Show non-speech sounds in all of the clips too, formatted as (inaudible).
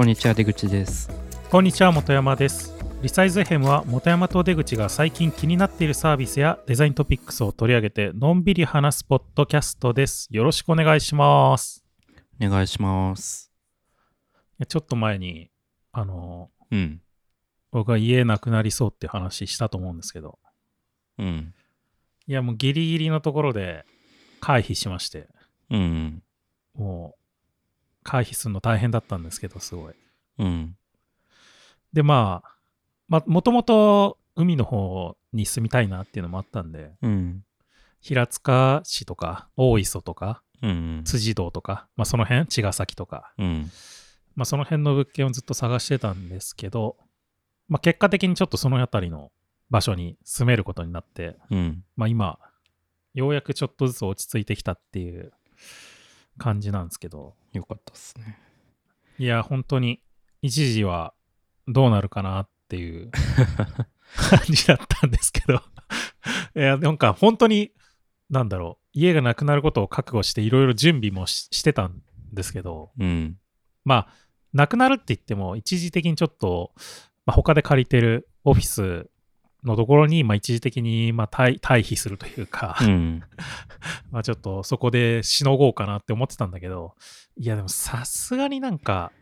こんにちは出口です。こんにちは本山です。リサイズヘムは本山と出口が最近気になっているサービスやデザイントピックスを取り上げてのんびり話すポッドキャストです。よろしくお願いします。お願いします。ちょっと前にあのうん。僕が家なくなりそうって話したと思うんですけど。うん。いやもうギリギリのところで回避しまして。うん。もう回避するの大変だったんですけどすごい。うん。でまあまもともと海の方に住みたいなっていうのもあったんでうん。平塚市とか大磯とかうん。辻堂とか、まあ、その辺茅ヶ崎とか、うん。まあ、その辺の物件をずっと探してたんですけど、まあ、結果的にちょっとその辺りの場所に住めることになって、うん。まあ、今ようやくちょっとずつ落ち着いてきたっていう感じなんですけど。よかったっすね。いや本当に一時はどうなるかなっていう (laughs) 感じだったんですけど。いやなんか本当になんだろう。家がなくなることを覚悟していろいろ準備もししてたんですけど。うん。まあなくなるって言っても一時的にちょっと、まあ、他で借りてるオフィスのところに、まあ、一時的に、まあ、退退避するというか、うん。(laughs) まあちょっとそこでしのごうかなって思ってたんだけど、いやでもさすがになんか、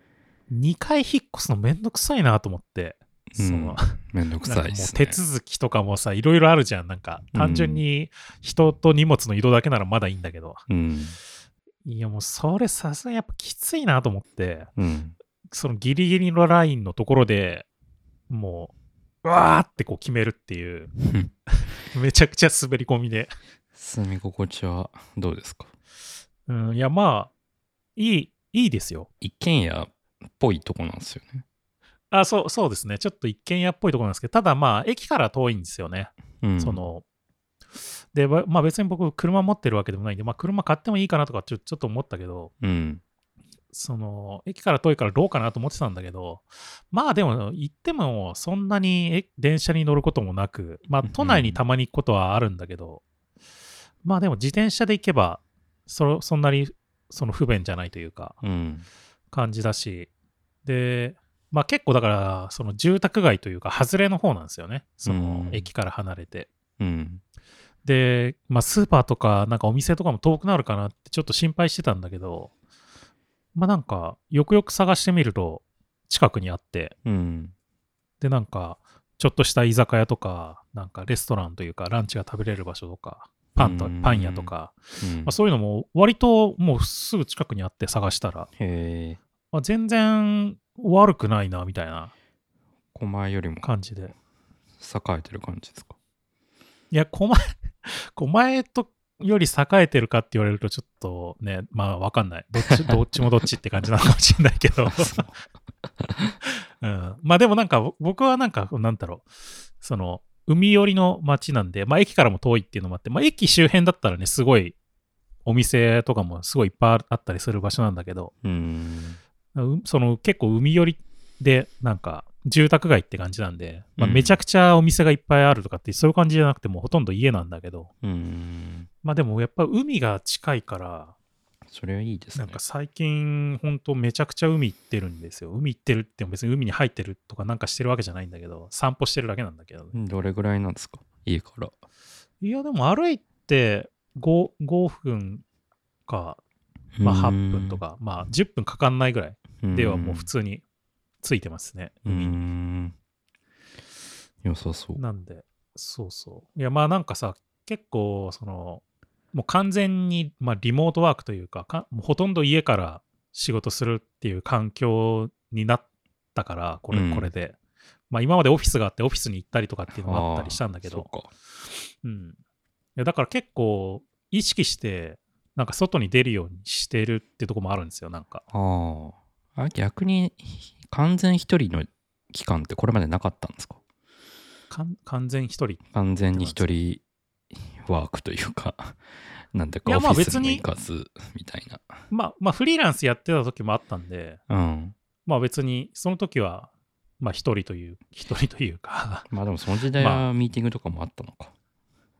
2回引っ越すのめんどくさいなと思って、その、めんどくさいね。手続きとかもさ、いろいろあるじゃん。なんか、単純に人と荷物の移動だけならまだいいんだけど、うん。いやもうそれさすがにやっぱきついなと思って、うん。そのギリギリのラインのところでもう、うわーってこう決めるっていう、(laughs) めちゃくちゃ滑り込みで。住み心地はどうですか？うん、いやまあ、いい、いいですよ。一軒家っぽいとこなんですよねあ、そう、そうですね。ちょっと一軒家っぽいところなんですけど、ただまあ、駅から遠いんですよね。うんその、で、ばまあ別に僕、車持ってるわけでもないんで、まあ車買ってもいいかなとかちょちょっと思ったけど、うんその、駅から遠いからどうかなと思ってたんだけど、まあでも、行ってもそんなにえ電車に乗ることもなく、まあ都内にたまに行くことはあるんだけど、まあでも自転車で行けば、そそんなにその不便じゃないというか、うん感じだし、で、まあ結構だから、その住宅街というか、外れの方なんですよね。そのうん駅から離れて。うんで、まあスーパーとか、なんかお店とかも遠くなるかなってちょっと心配してたんだけど、まあなんか、よくよく探してみると、近くにあって、うん。で、なんか、ちょっとした居酒屋とか、なんかレストランというか、ランチが食べれる場所とか、パンとうん。パン屋とか、うん。まあ、そういうのも割ともうすぐ近くにあって探したら、まあ、全然悪くないな、みたいな。狛江よりも感じで。栄えてる感じですか？いや、狛江、(laughs) 狛江とより栄えてるかって言われるとちょっとね、まあわかんない。どっち、(laughs) どっちもどっちって感じなのかもしれないけど。(laughs) うん、まあでもなんか僕はなんか、なんだろう。その、海寄りの街なんで、まあ駅からも遠いっていうのもあって、まあ駅周辺だったらね、すごいお店とかもすごいいっぱいあったりする場所なんだけど、うんうその結構海寄りでなんか住宅街って感じなんで、まあ、うんめちゃくちゃお店がいっぱいあるとかってそういう感じじゃなくてもうほとんど家なんだけどうんまあでもやっぱ海が近いからそれはいいですね。なんか最近ほんとめちゃくちゃ海行ってるんですよ。海行ってるっても別に海に入ってるとかなんかしてるわけじゃないんだけど散歩してるだけなんだけど、ねどれぐらいなんですか？家から。いやでも歩いて 5, 5分か、まあ、8分とかまあ10分かかんないぐらいではもう普通についてますねう海に。ん良さそう。なんで、そうそう。いや、まあなんかさ、結構、その、もう完全に、まあ、リモートワークというかか、もうほとんど家から仕事するっていう環境になったから、これ、うんこれで。まあ今までオフィスがあって、オフィスに行ったりとかっていうのもあったりしたんだけど、うかうん。いや、だから結構、意識して、なんか外に出るようにしてるっていうところもあるんですよ、なんか。あああ逆に完全一人の期間ってこれまでなかったんですか？完全一人。完全に一人ワークというかなんていうかオフィスに行かずみたいな。まあ、まあ、フリーランスやってた時もあったんで、うん。まあ別に、その時は、まあ一人という、一人というか。(laughs) まあでもその時代まはミーティングとかもあったのか、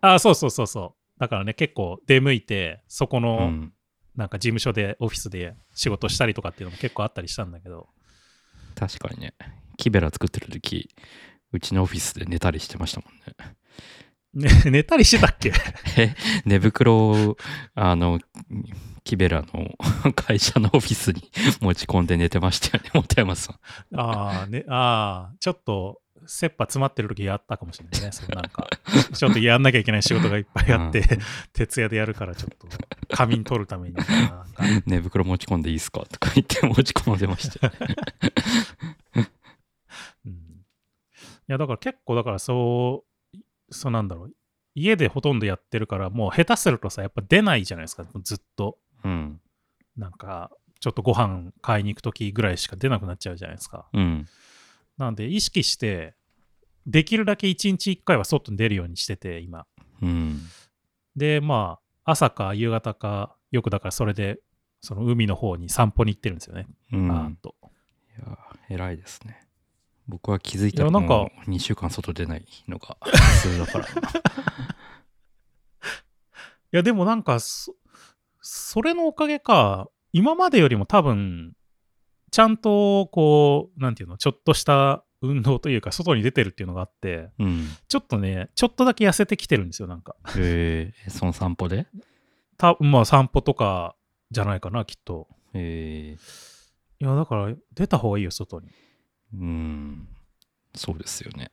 ああ、そうそうそうそう。だからね、結構出向いて、そこうの、ん。なんか事務所で、オフィスで仕事したりとかっていうのも結構あったりしたんだけど、確かにね。キベラ作ってる時うちのオフィスで寝たりしてましたもんね。ね、(laughs) 寝たりしてたっけ？え、寝袋を、あの、キベラの (laughs) 会社のオフィスに (laughs) 持ち込んで寝てましたよね、本山さん。ああ、ね、ああ、ちょっと、切羽詰まってる時やったかもしれないね。そのなんか、ちょっとやんなきゃいけない仕事がいっぱいあって、徹夜でやるからちょっと仮眠取るために寝袋持ち込んでいいですかとか言って持ち込んでましたよね。うん、いや、だから結構、だからそう、そうなんだろう。家でほとんどやってるから、もう下手するとさ、やっぱ出ないじゃないですか、ずっと。うん。なんか、ちょっとご飯買いに行く時ぐらいしか出なくなっちゃうじゃないですか。うん。なんで、意識して、できるだけ1日1回は外に出るようにしてて、今。うん。で、まあ、朝か夕方か、よくだからそれで、その海の方に散歩に行ってるんですよね。うん。バーッと。いや、偉いですね。僕は気づいたらいやなんかもう2週間外出ないのが (laughs) 普通だからな。いや、でもなんかそ、それのおかげか、今までよりも多分、ちゃんと、こう、なんていうの、ちょっとした運動というか、外に出てるっていうのがあって、うん。ちょっとね、ちょっとだけ痩せてきてるんですよ、なんか。えー、その散歩で？たまあ、散歩とかじゃないかな、きっと。えー、いや、だから、出た方がいいよ、外に。うん。そうですよね。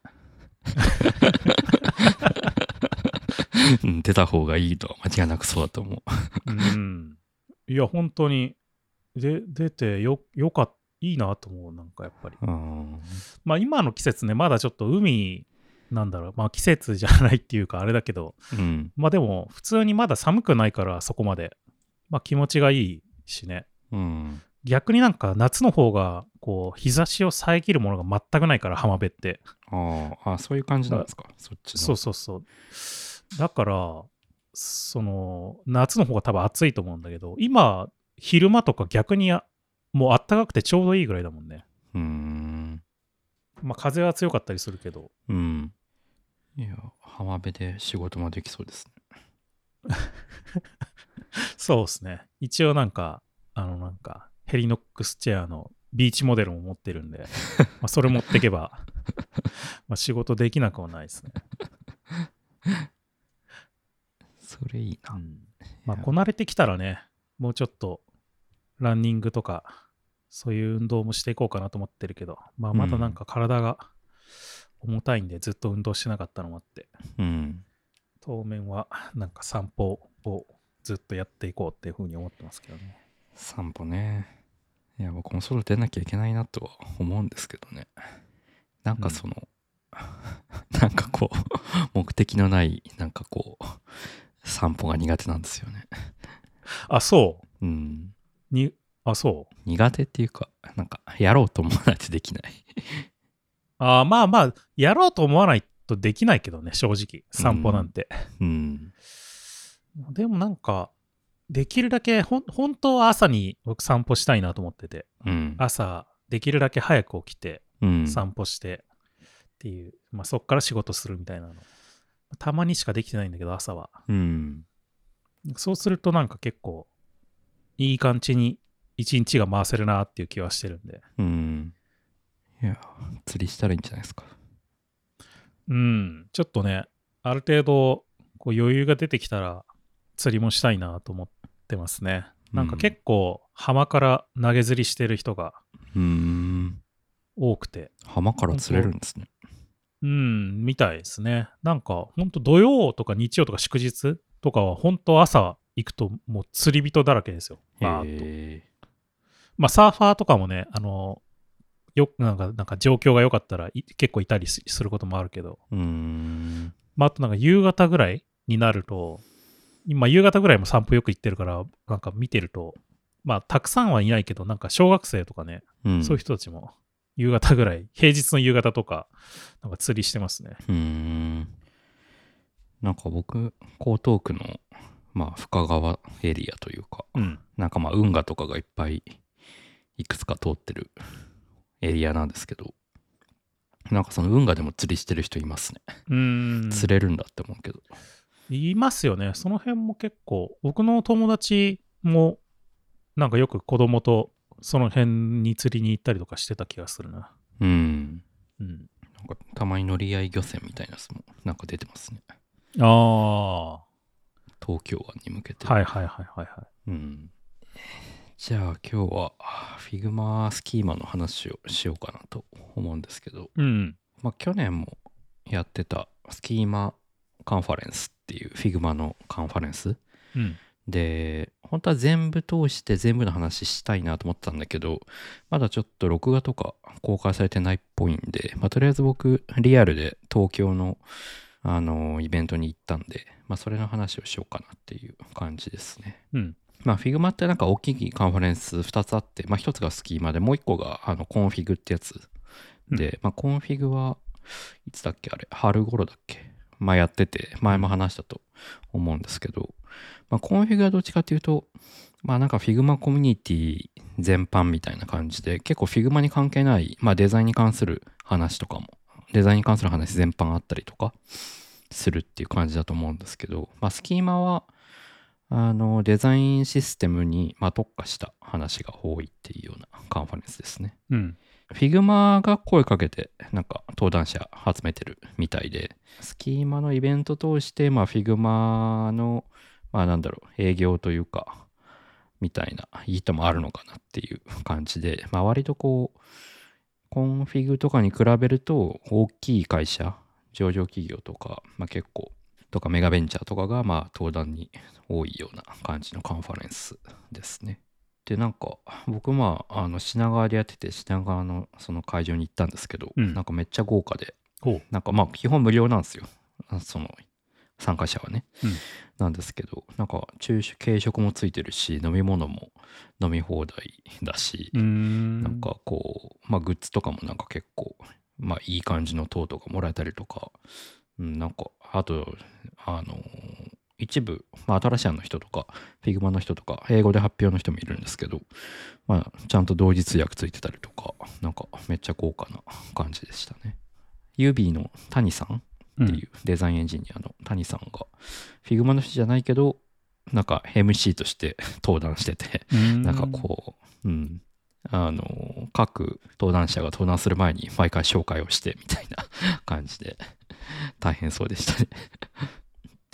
うん出た方がいいとは間違いなくそうだと思う。うん。いや、本当に、で、出てよ、よかった。いいなと思う、なんかやっぱり。うん。まあ今の季節ね、まだちょっと海、なんだろう、まあ季節じゃないっていうかあれだけど、うん。まあでも普通にまだ寒くないからそこまで、まあ気持ちがいいしね。うん。逆になんか夏の方が、こう、日差しを遮るものが全くないから、浜辺って。あーあ、そういう感じなんですか？そっちの。そうそうそう。だから、その、夏の方が多分暑いと思うんだけど、今、昼間とか逆にあもう暖かくてちょうどいいぐらいだもんね。うーん。まあ風は強かったりするけど、うん。いや、浜辺で仕事もできそうですね。(laughs) そうですね。一応なんか、あのなんか、ヘリノックスチェアのビーチモデルも持ってるんで、(laughs) まあそれ持ってけば、まあ仕事できなくはないですね。それいいな。うんまあこなれてきたらね、もうちょっとランニングとか、そういう運動もしていこうかなと思ってるけど、まあまだなんか体が重たいんでずっと運動してなかったのもあって、うん。当面はなんか散歩をずっとやっていこうっていうふうに思ってますけどね。散歩ね。いや、僕も外出なきゃいけないなとは思うんですけどね。なんかその、なんかこう、目的のない、なんかこう、散歩が苦手なんですよね。あ、そう？ん。う。に、あ、そう？苦手っていうか、なんか、やろうと思わないとできない。あーまあまあ、やろうと思わないとできないけどね、正直。散歩なんて。うん。でもなんか、できるだけ、ほん本当は朝に僕散歩したいなと思ってて、うん。朝、できるだけ早く起きて、うん。散歩してっていう、まあそっから仕事するみたいなの。たまにしかできてないんだけど、朝は。うん。そうするとなんか結構、いい感じに一日が回せるなっていう気はしてるんで。うん。いや、釣りしたらいいんじゃないですか。うん、ちょっとね、ある程度こう余裕が出てきたら釣りもしたいなと思ってますね。なんか結構浜から投げ釣りしてる人が。多くて、浜から釣れるんですね。うん、みたいですね。なんかほんと土曜とか日曜とか祝日とかは本当朝行くともう釣り人だらけですよ。バーッとへまあサーファーとかもね、あの、よなんかなんか状況が良かったらい結構いたりすすることもあるけど、ーうーん。まあ、あとなんか夕方ぐらいになると、今夕方ぐらいも散歩よく行ってるから、なんか見てると、まあたくさんはいないけど、なんか小学生とかね、うん。そういう人たちも夕方ぐらい、平日の夕方とか、なんか釣りしてますね。うーん。なんか僕、江東区の、まあ、深川エリアというか、うん。なんかまあ、運河とかがいっぱい、いくつか通ってるエリアなんですけど、なんかその運河でも釣りしてる人いますね。うーん。釣れるんだって思うけど。いますよね。その辺も結構、僕の友達も、なんかよく子供とその辺に釣りに行ったりとかしてた気がするな。うん。うん。なんかたまに乗り合い漁船みたいなやつもなんか出てますね。ああ。は東京湾に向けて。いはいはいはいはい。うん。じゃあ今日は Figma スキーマの話をしようかなと思うんですけど、うん。まあ去年もやってた Schema カンファレンスっていう Figma のカンファレンスうん。で、本当は全部通して全部の話したいなと思ったんだけど、まだちょっと録画とか公開されてないっぽいんで、まあ、とりあえず僕、リアルで東京の、あのイベントに行ったんで、まあ、それの話をしようかなっていう感じですね。うん。まあ、Figma ってなんか大きいカンファレンス2つあって、まあ、1つが Schema で、もう1個があの Config ってやつで、まあ、 Config はいつだっけあれ、春頃だっけまあ、やってて、前も話したと思うんですけど、まあ、コンフィグはどっちかというと、まあなんか Figma コミュニティ全般みたいな感じで、結構 Figma に関係ない、まあデザインに関する話とかも、デザインに関する話全般あったりとかするっていう感じだと思うんですけど、まあ Schema は、あの、デザインシステムに、まあ、特化した話が多いっていうようなカンファレンスですね。うん。Figma が声かけて、なんか登壇者集めてるみたいで、 Schema のイベント通して、まあ Figma の、まあなんだろう、営業というか、みたいな意図もあるのかなっていう感じで、まあ割とこう、 Config とかに比べると大きい会社、上場企業とか、まあ結構、とかメガベンチャーとかがまあ登壇に多いような感じのカンファレンスですね。でなんか僕まああの品川でやってて品川のその会場に行ったんですけど、うんなんかめっちゃ豪華で。なんかまあ基本無料なんですよあその参加者はね、うんなんですけどなんか昼食軽食もついてるし飲み物も飲み放題だし、うーん。なんかこうまあグッズとかもなんか結構まあいい感じの塔とかもらえたりとか、うん、なんかあとあの一部、まあ、新しいの人とか Figma の人とか英語で発表の人もいるんですけど、まあ、ちゃんと同時通訳ついてたりとかなんかめっちゃ豪華な感じでしたね。ユービーの谷さんっていうデザインエンジニアの谷さんが、Figma の人じゃないけどなんか MC として (laughs) 登壇しててうん。なんかこう、うん、あの、各登壇者が登壇する前に毎回紹介をしてみたいな感じで、大変そうでしたね。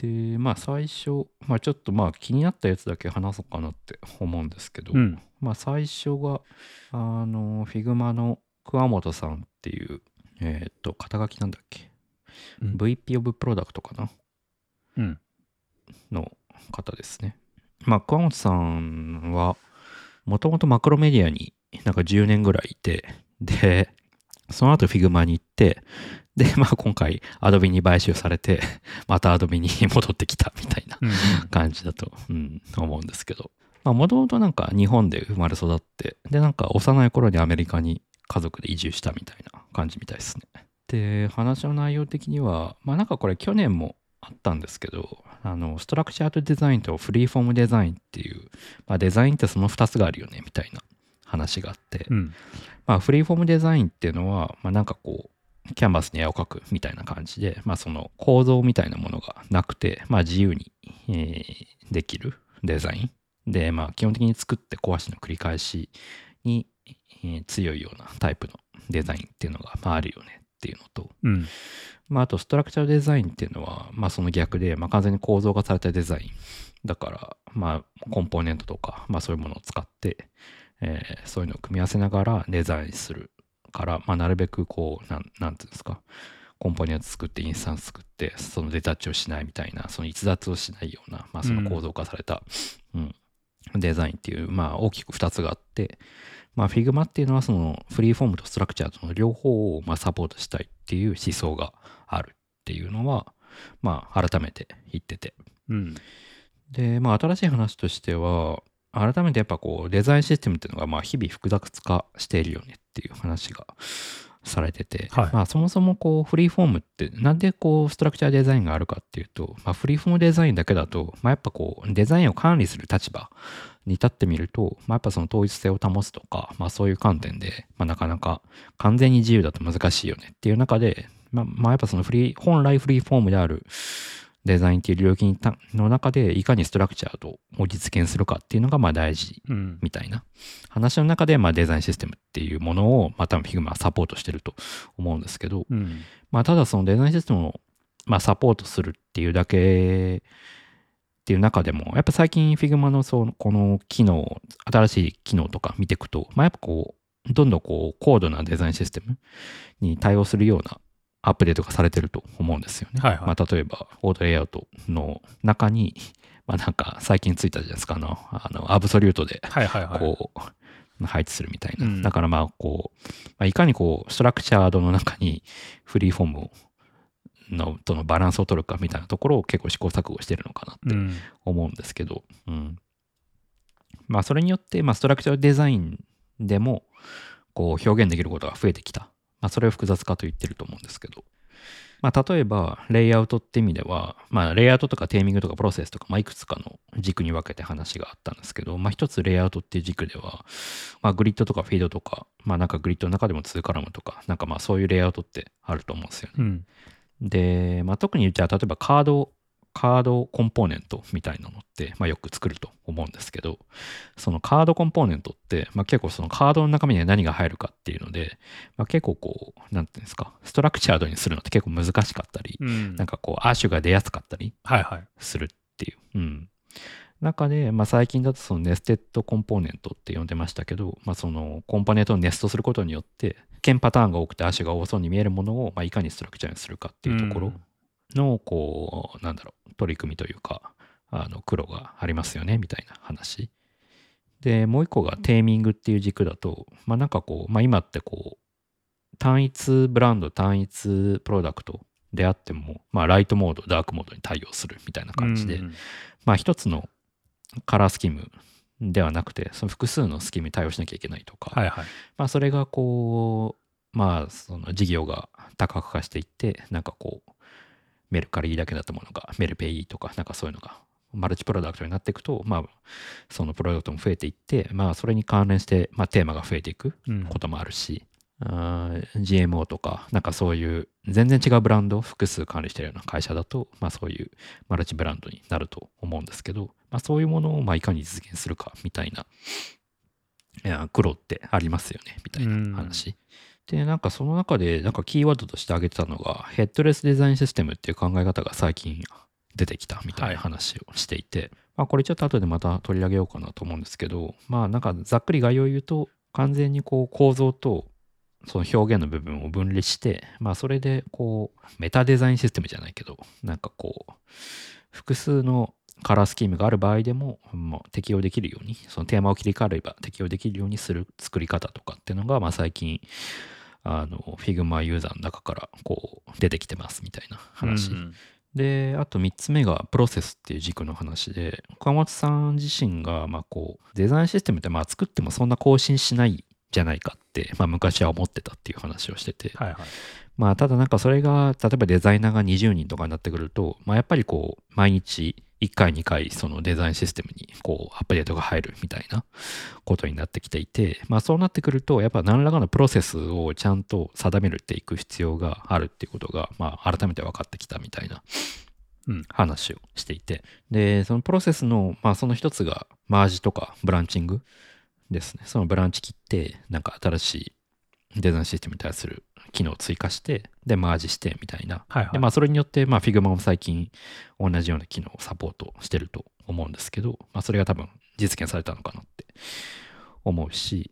で、まあ最初、まあちょっとまあ気になったやつだけ話そうかなって思うんですけど、うん。まあ最初が、あの、Figma の桑本さんっていう、えっ、と、肩書きなんだっけ、うん VP of Product かな？うん。の方ですね。まあ、桑本さんは、もともとマクロメディアになんか10年ぐらいいて、で、その後 Figma に行って、で、まあ今回 Adobe に買収されて、(laughs) また Adobe に (laughs) 戻ってきたみたいなうん。感じだと、うん、思うんですけど。まあもともとなんか日本で生まれ育って、で、なんか幼い頃にアメリカに家族で移住したみたいな感じみたいですね。で、話の内容的には、まあなんかこれ去年もあったんですけど、あの、ストラクチャードデザインとフリーフォームデザインっていう、まあデザインってその2つがあるよね、みたいな話があって、うん。まあフリーフォームデザインっていうのは、まあなんかこう、キャンバスに絵を描くみたいな感じで、まあその構造みたいなものがなくて、まあ自由に、えーできるデザイン。で、まあ基本的に作って壊しの繰り返しに、えー強いようなタイプのデザインっていうのが、まああるよねっていうのと、うん。まああとストラクチャーデザインっていうのは、まあその逆で、まあ完全に構造化されたデザイン。だから、まあコンポーネントとか、まあそういうものを使って、えーそういうのを組み合わせながらデザインするから、まあなるべくこう、なん、なんていうんですか、コンポーネント作ってインスタンス作って、そのデタッチをしないみたいな、その逸脱をしないような、まあその構造化された、うん、デザインっていう、まあ大きく2つがあって、まあ Figma っていうのはそのフリーフォームとストラクチャーとの両方をまあサポートしたいっていう思想があるっていうのは、まあ改めて言ってて。うん。で、まあ新しい話としては、改めてやっぱこうデザインシステムっていうのがまあ日々複雑化しているよねっていう話がされてて、はい。まあそもそもこうフリーフォームってなんでこうストラクチャーデザインがあるかっていうと、まあフリーフォームデザインだけだと、まあやっぱこうデザインを管理する立場に立ってみると、まあやっぱその統一性を保つとか、まあそういう観点で、まあなかなか完全に自由だと難しいよねっていう中で、まあ、まあやっぱそのフリー、本来フリーフォームであるデザインっていう領域の中でいかにストラクチャードを実現するかっていうのがまあ大事うん。みたいな話の中でまあデザインシステムっていうものをまあ多分 Figma はサポートしてると思うんですけど、うん。まあただそのデザインシステムをまあサポートするっていうだけっていう中でもやっぱ最近 Figma のそのこの機能新しい機能とか見ていくとまあやっぱこうどんどんこう高度なデザインシステムに対応するようなアップデートがされてると思うんですよね。はいはいまあ、例えば、オートレイアウトの中に、まあ、なんか最近ついたじゃないですか、あの、あのアブソリュートで。こう、配置するみたいな。うんだからまあ、こう、まあ、いかにこう、ストラクチャードの中にフリーフォームをのとのバランスを取るかみたいなところを結構試行錯誤してるのかなってうん。思うんですけど、うん。まあ、それによって、まあ、ストラクチャーデザインでも、こう、表現できることが増えてきた。まあ、それを複雑化と言ってると思うんですけど。まあ、例えば、レイアウトって意味では、まあ、レイアウトとかテーミングとかプロセスとか、まあ、いくつかの軸に分けて話があったんですけど、まあ、一つレイアウトっていう軸では、まあ、グリッドとかフィードとか、まあ、なんかグリッドの中でも2カラムとか、なんかまあ、そういうレイアウトってあると思うんですよね。うん。で、まあ、特にじゃあ例えばカードカードコンポーネントみたいなのって、まあ、よく作ると思うんですけどそのカードコンポーネントって、まあ、結構そのカードの中身には何が入るかっていうので、まあ、結構こうなんていうんですかストラクチャードにするのって結構難しかったり、うんなんかこうアッシュが出やすかったりはいはい。するっていう。うん。中で、まあ、最近だとそのネステッドコンポーネントって呼んでましたけど、まあ、そのコンポーネントをネストすることによって、剣パターンが多くて足が多そうに見えるものを、まあ、いかにストラクチャーにするかっていうところの、こう、なんだろう、取り組みというか、あの、苦労がありますよね、みたいな話。で、もう一個がテーミングっていう軸だと、まあ、なんかこう、まあ、今ってこう、単一ブランド、単一プロダクトであっても、まあ、ライトモード、ダークモードに対応するみたいな感じで、うんまあ一つのカラースキームではなくて、その複数のスキームに対応しなきゃいけないとか、はいはい。まあそれがこう、まあその事業が多角化していって、なんかこう、メルカリだけだったものがメルペイとか、なんかそういうのがマルチプロダクトになっていくと、まあそのプロダクトも増えていって、まあそれに関連して、まあテーマが増えていくうんこともあるし、あー GMO とか、なんかそういう全然違うブランドを複数管理してるような会社だと、まあそういうマルチブランドになると思うんですけど、まあそういうものをまあいかに実現するかみたいな、いや苦労ってありますよね、みたいな話。で、なんかその中で、なんかキーワードとして挙げてたのが、ヘッドレスデザインシステムっていう考え方が最近出てきたみたいな話をしていて、まあこれちょっと後でまた取り上げようかなと思うんですけど、まあなんかざっくり概要を言うと、完全にこう構造とその表現の部分を分離して、まあそれでこうメタデザインシステムじゃないけど、なんかこう複数のカラースキームがある場合でも、まあ、適用できるように、そのテーマを切り替えれば適用できるようにする作り方とかっていうのが、まあ最近、あの、Figma ユーザーの中からこう出てきてますみたいな話。うんで、あと3つ目がプロセスっていう軸の話で、岡本さん自身が、まあこう、デザインシステムってまあ作ってもそんな更新しないじゃないかって、まあ昔は思ってたっていう話をしてて、はいはい。まあただなんかそれが、例えばデザイナーが20人とかになってくると、まあやっぱりこう、毎日1回2回そのデザインシステムにこうアップデートが入るみたいなことになってきていて、まあそうなってくると、やっぱ何らかのプロセスをちゃんと定めるっていく必要があるっていうことが、まあ改めて分かってきたみたいなうん話をしていて、で、そのプロセスの、まあその一つがマージとかブランチングですね。そのブランチ切って、なんか新しいデザインシステムに対する機能を追加して、で、マージしてみたいな。はいはい。で、まあ、それによって、まあ、Figma も最近同じような機能をサポートしてると思うんですけど、まあ、それが多分実現されたのかなって思うし、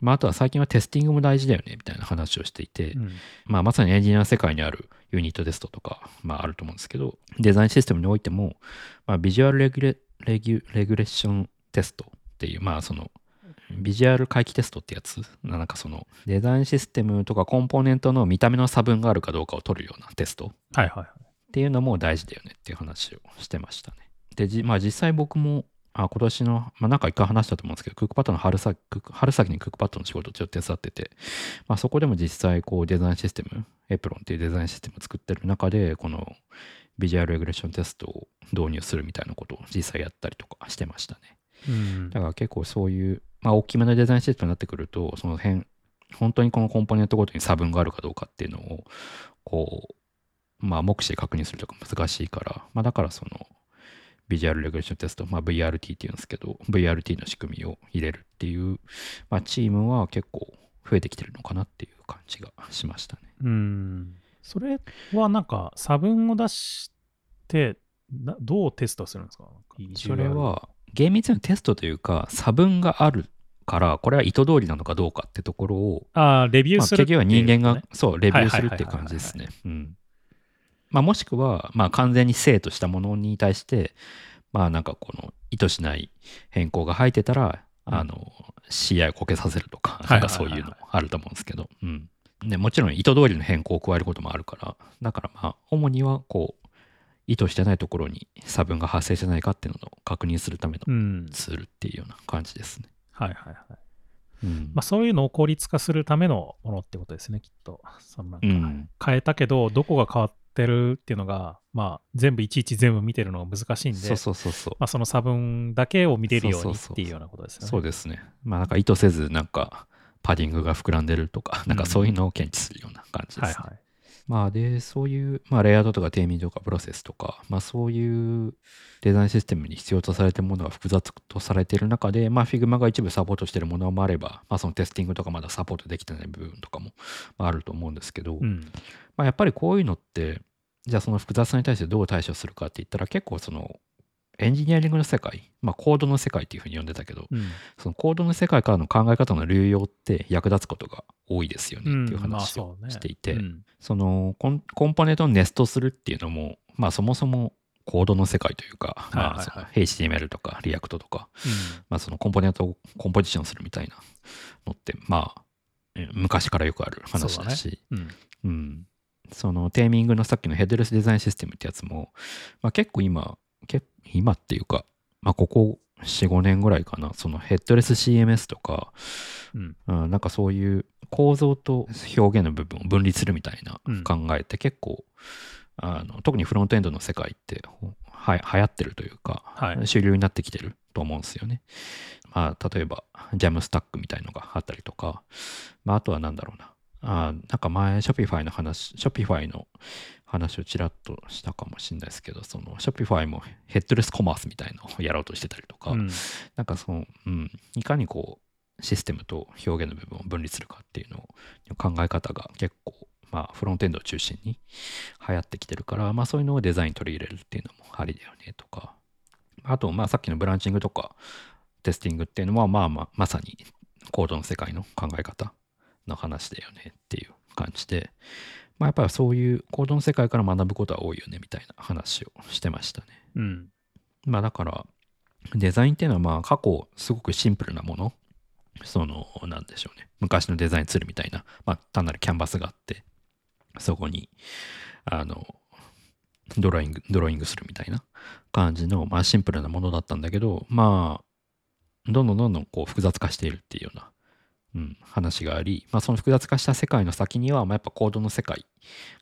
まあ、あとは最近はテスティングも大事だよね、みたいな話をしていて、うんまあ、まさにエンジニアの世界にあるユニットテストとか、まあ、あると思うんですけど、デザインシステムにおいても、まあ、ビジュアルレギュレレギュレギュレーションテストっていう、まあ、その、ビジュアル回帰テストってやつ、なんかその、デザインシステムとかコンポーネントの見た目の差分があるかどうかを取るようなテスト？はいはい。っていうのも大事だよねっていう話をしてましたね。で、じまあ、実際僕もあ今年の、まあ、なんか一回話したと思うんですけど、クックパッドの春先春先にクックパッドの仕事をちょっと手伝ってて、まあ、そこでも実際こうデザインシステム、エプロンっていうデザインシステムを作ってる中で、このビジュアルレグレーションテストを導入するみたいなことを実際やったりとかしてましたね。うんだから結構そういう、まあ、大きめのデザインシステムになってくると、その辺、本当にこのコンポーネントごとに差分があるかどうかっていうのを、こう、まあ、目視で確認するとか難しいから、まあ、だからその、ビジュアルレグレーションテスト、まあ、VRT っていうんですけど、VRT の仕組みを入れるっていう、まあ、チームは結構増えてきてるのかなっていう感じがしましたね。うん。それはなんか差分を出して、などうテストするんですか？それ、は、厳密にテストというか、差分があるから、これは意図通りなのかどうかってところを、ああ、レビューまあ、する結局は人間が、そう、レビューするっていう感じですね。うん。まあ、もしくは、まあ、完全に生としたものに対して、まあ、なんかこの意図しない変更が入ってたら、うんあの、CI をこけさせるとか、なんかそういうのあると思うんですけど、うん。でもちろん意図通りの変更を加えることもあるから、だからまあ、主にはこう、意図してないところに差分が発生してないかっていうのを確認するためのうん。ツールっていうような感じですね。はいはいはい。うんまあ、そういうのを効率化するためのものってことですね、きっと。そのなんかうん変えたけど、どこが変わってるっていうのが、まあ、全部いちいち全部見てるのが難しいんで、そうそうそうそう。まあ、その差分だけを見れるようにっていうようなことですよね。そうですね。まあなんか意図せずなんかパディングが膨らんでるとか、なんかそういうのを検知するような感じです、ねはいはい。まあで、そういう、まあレイアウトとか定義とかプロセスとか、まあそういうデザインシステムに必要とされているものが複雑とされている中で、まあ Figma が一部サポートしているものもあれば、まあそのテスティングとかまだサポートできてない部分とかもまああると思うんですけど、うん。まあやっぱりこういうのって、じゃあその複雑さに対してどう対処するかって言ったら結構そのエンジニアリングの世界、まあコードの世界っていうふうに呼んでたけど、うん。そのコードの世界からの考え方の流用って役立つことが多いですよねっていう話をしていて、うん。そのコンコンポーネントをネストするっていうのも、まあそもそもコードの世界というか、まあその HTML とか React とか、うん。まあそのコンポーネントをコンポジションするみたいなのって、まあ、え昔からよくある話だし、うん。うん。そのテーミングのさっきのヘッドレスデザインシステムってやつも、まあ、結構今、け今っていうか、まあ、ここ4、5年ぐらいかな、そのヘッドレス CMS とか、うん。うん、なんかそういう構造と表現の部分を分離するみたいなうん考えって結構、あの特にフロントエンドの世界っては流行ってるというか、はい主流になってきてると思うんですよね。まあ、例えば、ジャムスタックみたいのがあったりとか、まあ、あとはなんだろうな。あなんか前、Shopify の話、Shopify の話をちらっとしたかもしれないですけど、その Shopify もヘッドレスコマースみたいのをやろうとしてたりとか、うん。なんかその、うん、いかにこう、システムと表現の部分を分離するかっていうのを考え方が結構、まあ、フロントエンドを中心に流行ってきてるから、まあ、そういうのをデザインに取り入れるっていうのもありだよねとか、あと、まあ、さっきのブランチングとかテスティングっていうのは、まあまあ、まさにコードの世界の考え方の話だよねっていう感じで、まあ、やっぱりそういうコードの世界から学ぶことは多いよねみたいな話をしてましたね。うん。まあだから、デザインっていうのはまあ過去すごくシンプルなもの、その、なんでしょうね。昔のデザインツールみたいな、まあ単なるキャンバスがあって、そこに、あの、ドローイング、ドローイングするみたいな感じの、まあシンプルなものだったんだけど、まあ、どんどんどんどんこう複雑化しているっていうような、うん、話があり、まあその複雑化した世界の先には、まあやっぱコードの世界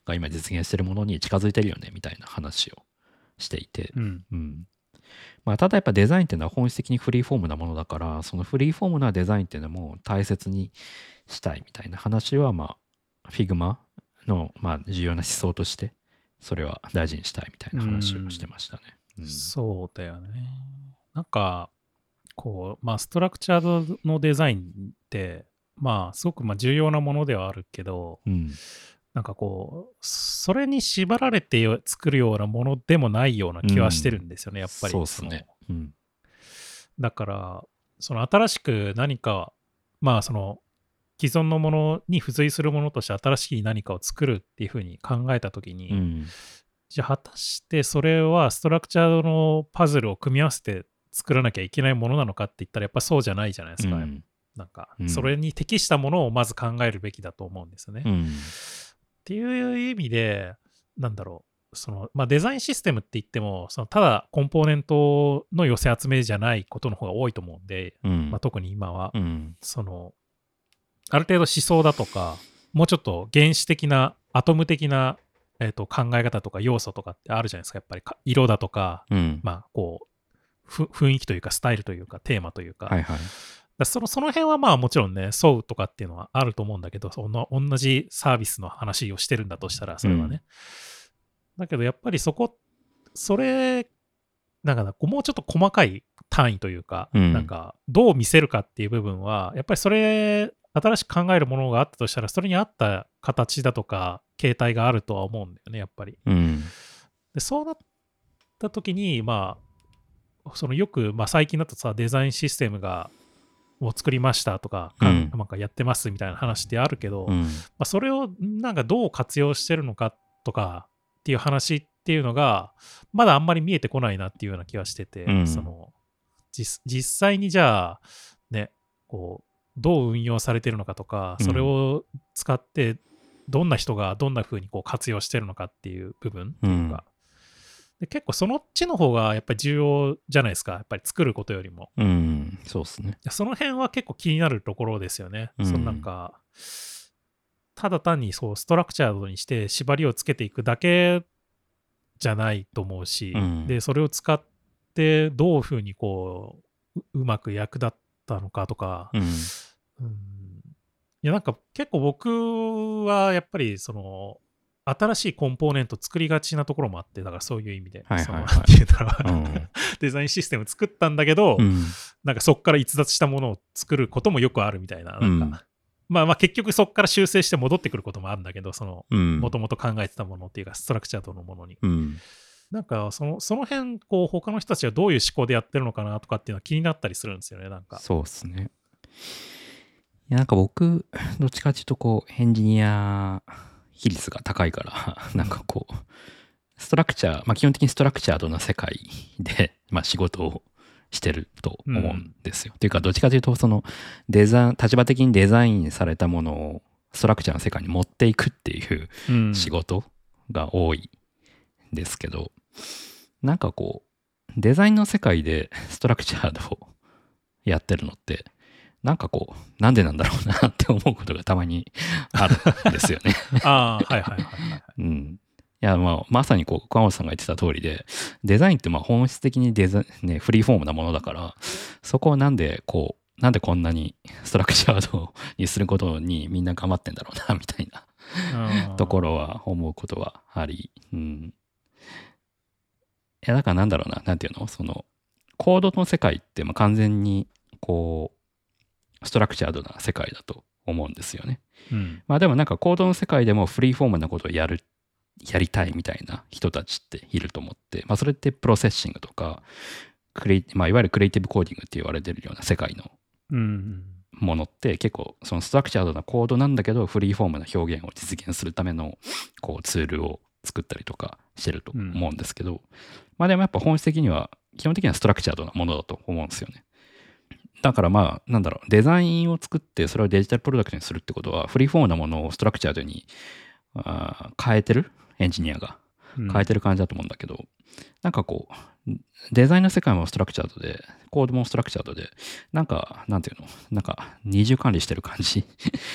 が今実現しているものに近づいてるよね、みたいな話をしていて、うん。うんまあ、ただやっぱデザインっていうのは本質的にフリーフォームなものだからそのフリーフォームなデザインっていうのも大切にしたいみたいな話はまあ Figma のまあ重要な思想としてそれは大事にしたいみたいな話をしてましたね。うんそうだよね。なんか、こう、まあ、ストラクチャードのデザインって、まあ、すごくまあ重要なものではあるけど、うんなんかこう、それに縛られてよ作るようなものでもないような気はしてるんですよね、やっぱり。そうですね。うんだから、その新しく何か、まあその既存のものに付随するものとして新しい何かを作るっていうふうに考えたときに、うんじゃあ果たしてそれはストラクチャードのパズルを組み合わせて作らなきゃいけないものなのかって言ったらやっぱそうじゃないじゃないですか。うんなんかうん。それに適したものをまず考えるべきだと思うんですよね。っうん。ていう意味で、なんだろう。そのまあ、デザインシステムって言ってもそのただコンポーネントの寄せ集めじゃないことの方が多いと思うんで、うん。まあ、特に今は、うん。そのある程度思想だとかもうちょっと原始的なアトム的な、えー、と考え方とか要素とかってあるじゃないですか。やっぱりか色だとかうん。まあこうふ雰囲気というかスタイルというかテーマというか,、はいはい。だそのその辺はまあもちろんね沿うとかっていうのはあると思うんだけどその同じサービスの話をしてるんだとしたらそれはね、だけどやっぱりそこ、それ、なんかもうちょっと細かい単位というか、うんなんかどう見せるかっていう部分は、やっぱりそれ、新しく考えるものがあったとしたら、それに合った形だとか、形態があるとは思うんだよね、やっぱり。うん。でそうなった時に、まあ、そのよく、まあ、最近だとさ、デザインシステムが、を作りましたとか、かうん。なんかやってますみたいな話ってあるけど、うん。まあ、それをなんかどう活用してるのかとかっていう話っていうのが、まだあんまり見えてこないなっていうような気がしてて、うん。その実実際にじゃあ、ね、こう、どう運用されてるのかとか、うん。それを使って、どんな人がどんな風にこう活用してるのかっていう部分っていうか、で結構そのっちの方がやっぱり重要じゃないですか、やっぱり作ることよりも。うん。そうですね。その辺は結構気になるところですよね。うんそのなんか、ただ単にそうストラクチャードにして縛りをつけていくだけじゃないと思うし、うんで、それを使ってどういうふうにこう、ううまく役立ったのかとか、うん。うんいやなんか結構僕はやっぱりその、新しいコンポーネント作りがちなところもあって、だからそういう意味で、はいう (laughs) デザインシステム作ったんだけど、うん。なんかそこから逸脱したものを作ることもよくあるみたいな。なんかうんまあまあ結局そこから修正して戻ってくることもあるんだけど、その、うん。もともと考えてたものっていうか、ストラクチャードのものに。うん。なんかその、その辺、こう、他の人たちはどういう思考でやってるのかなとかっていうのは気になったりするんですよね、なんか。そうですね。いや、なんか僕、どっちかっていうと、こう、エンジニア比率が高いから、(laughs) なんかこう、ストラクチャー、まあ基本的にストラクチャードな世界で、(laughs) まあ仕事をしてると思うんですよ。っていうか、どっちかというと、その、デザイン、立場的にデザインされたものをストラクチャーの世界に持っていくっていううん仕事が多いんですけど、なんかこう、デザインの世界でストラクチャードをやってるのって、なんかこう、なんでなんだろうなって思うことがたまにあるんですよね。(laughs) ああ、はいはいはいはい。うん。いや、まあ、まさにこう、川本さんが言ってた通りで、デザインってまあ本質的にデザね、フリーフォームなものだから、そこをなんでこう、なんでこんなにストラクチャードにすることにみんな頑張ってんだろうな、みたいなうんところは思うことはあり、うん。いや、だからなんだろうな、なんていうの？その、コードの世界ってまあ完全に、こう、 structured な世界だと思うんですよね。うん。まあでもなんかコードの世界でも free form なことをやる、やりたいみたいな人たちっていると思って、まあそれって Processing とか、クリまあいわゆる creative coding って言われてるような世界のうん。ものって結構その structured なコードなんだけど free form な表現を実現するためのこうツールを作ったりとかしてると思うんですけど、まあでもやっぱ本質的には基本的にはストラクチャードなものだと思うんですよね。だからまあなんだろうデザインを作ってそれをデジタルプロダクトにするってことはフリーフォームなものをストラクチャードにあー変えてる？エンジニアが。うん。変えてる感じだと思うんだけど、なんかこう、デザインの世界もストラクチャードで、コードもストラクチャードで、なんか、なんていうの、なんか二重管理してる感じ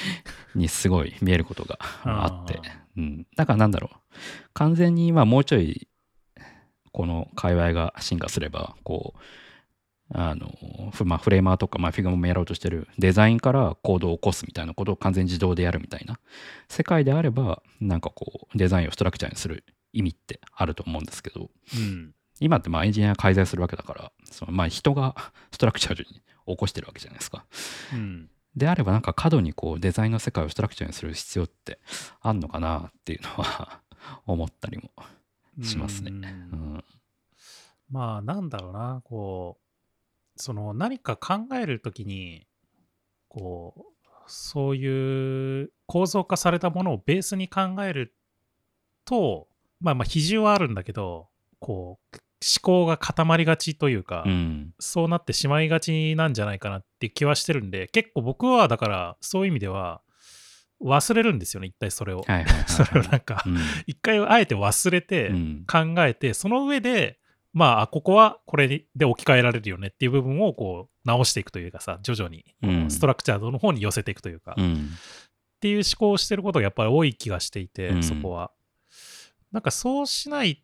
(laughs) にすごい見えることがあって。うん。だからなんだろう、完全にまあもうちょい、この界隈が進化すれば、こう、あの、フまあ、 Framer とか、まあ、 Figma もやろうとしてるデザインからコードを起こすみたいなことを完全に自動でやるみたいな世界であれば、なんかこう、デザインを structure にする意味ってあると思うんですけど、うん。今ってまあエンジニアが介在するわけだから、そのまあ人が (laughs) structure に起こしてるわけじゃないですか。うん。であればなんか過度にこうデザインの世界をストラクチャーにする必要ってあんのかなっていうのは (laughs) 思ったりもしますね。ううんん。まあ、なんだろうな、こう、その何か考えるときに、こう、そういう構造化されたものをベースに考えると、まあまあ、比重はあるんだけど、こう、思考が固まりがちというか、うん。そうなってしまいがちなんじゃないかなって気はしてるんで、結構僕はだから、そういう意味では、忘れるんですよね、一体それを。(laughs) それをなんか、うん一回あえて忘れて、うん。考えて、その上で、まああ、ここはこれで置き換えられるよねっていう部分をこう直していくというかさ、徐々にストラクチャードの方に寄せていくというか、っうん。ていう思考をしてることがやっぱり多い気がしていて、うんそこは。なんかそうしない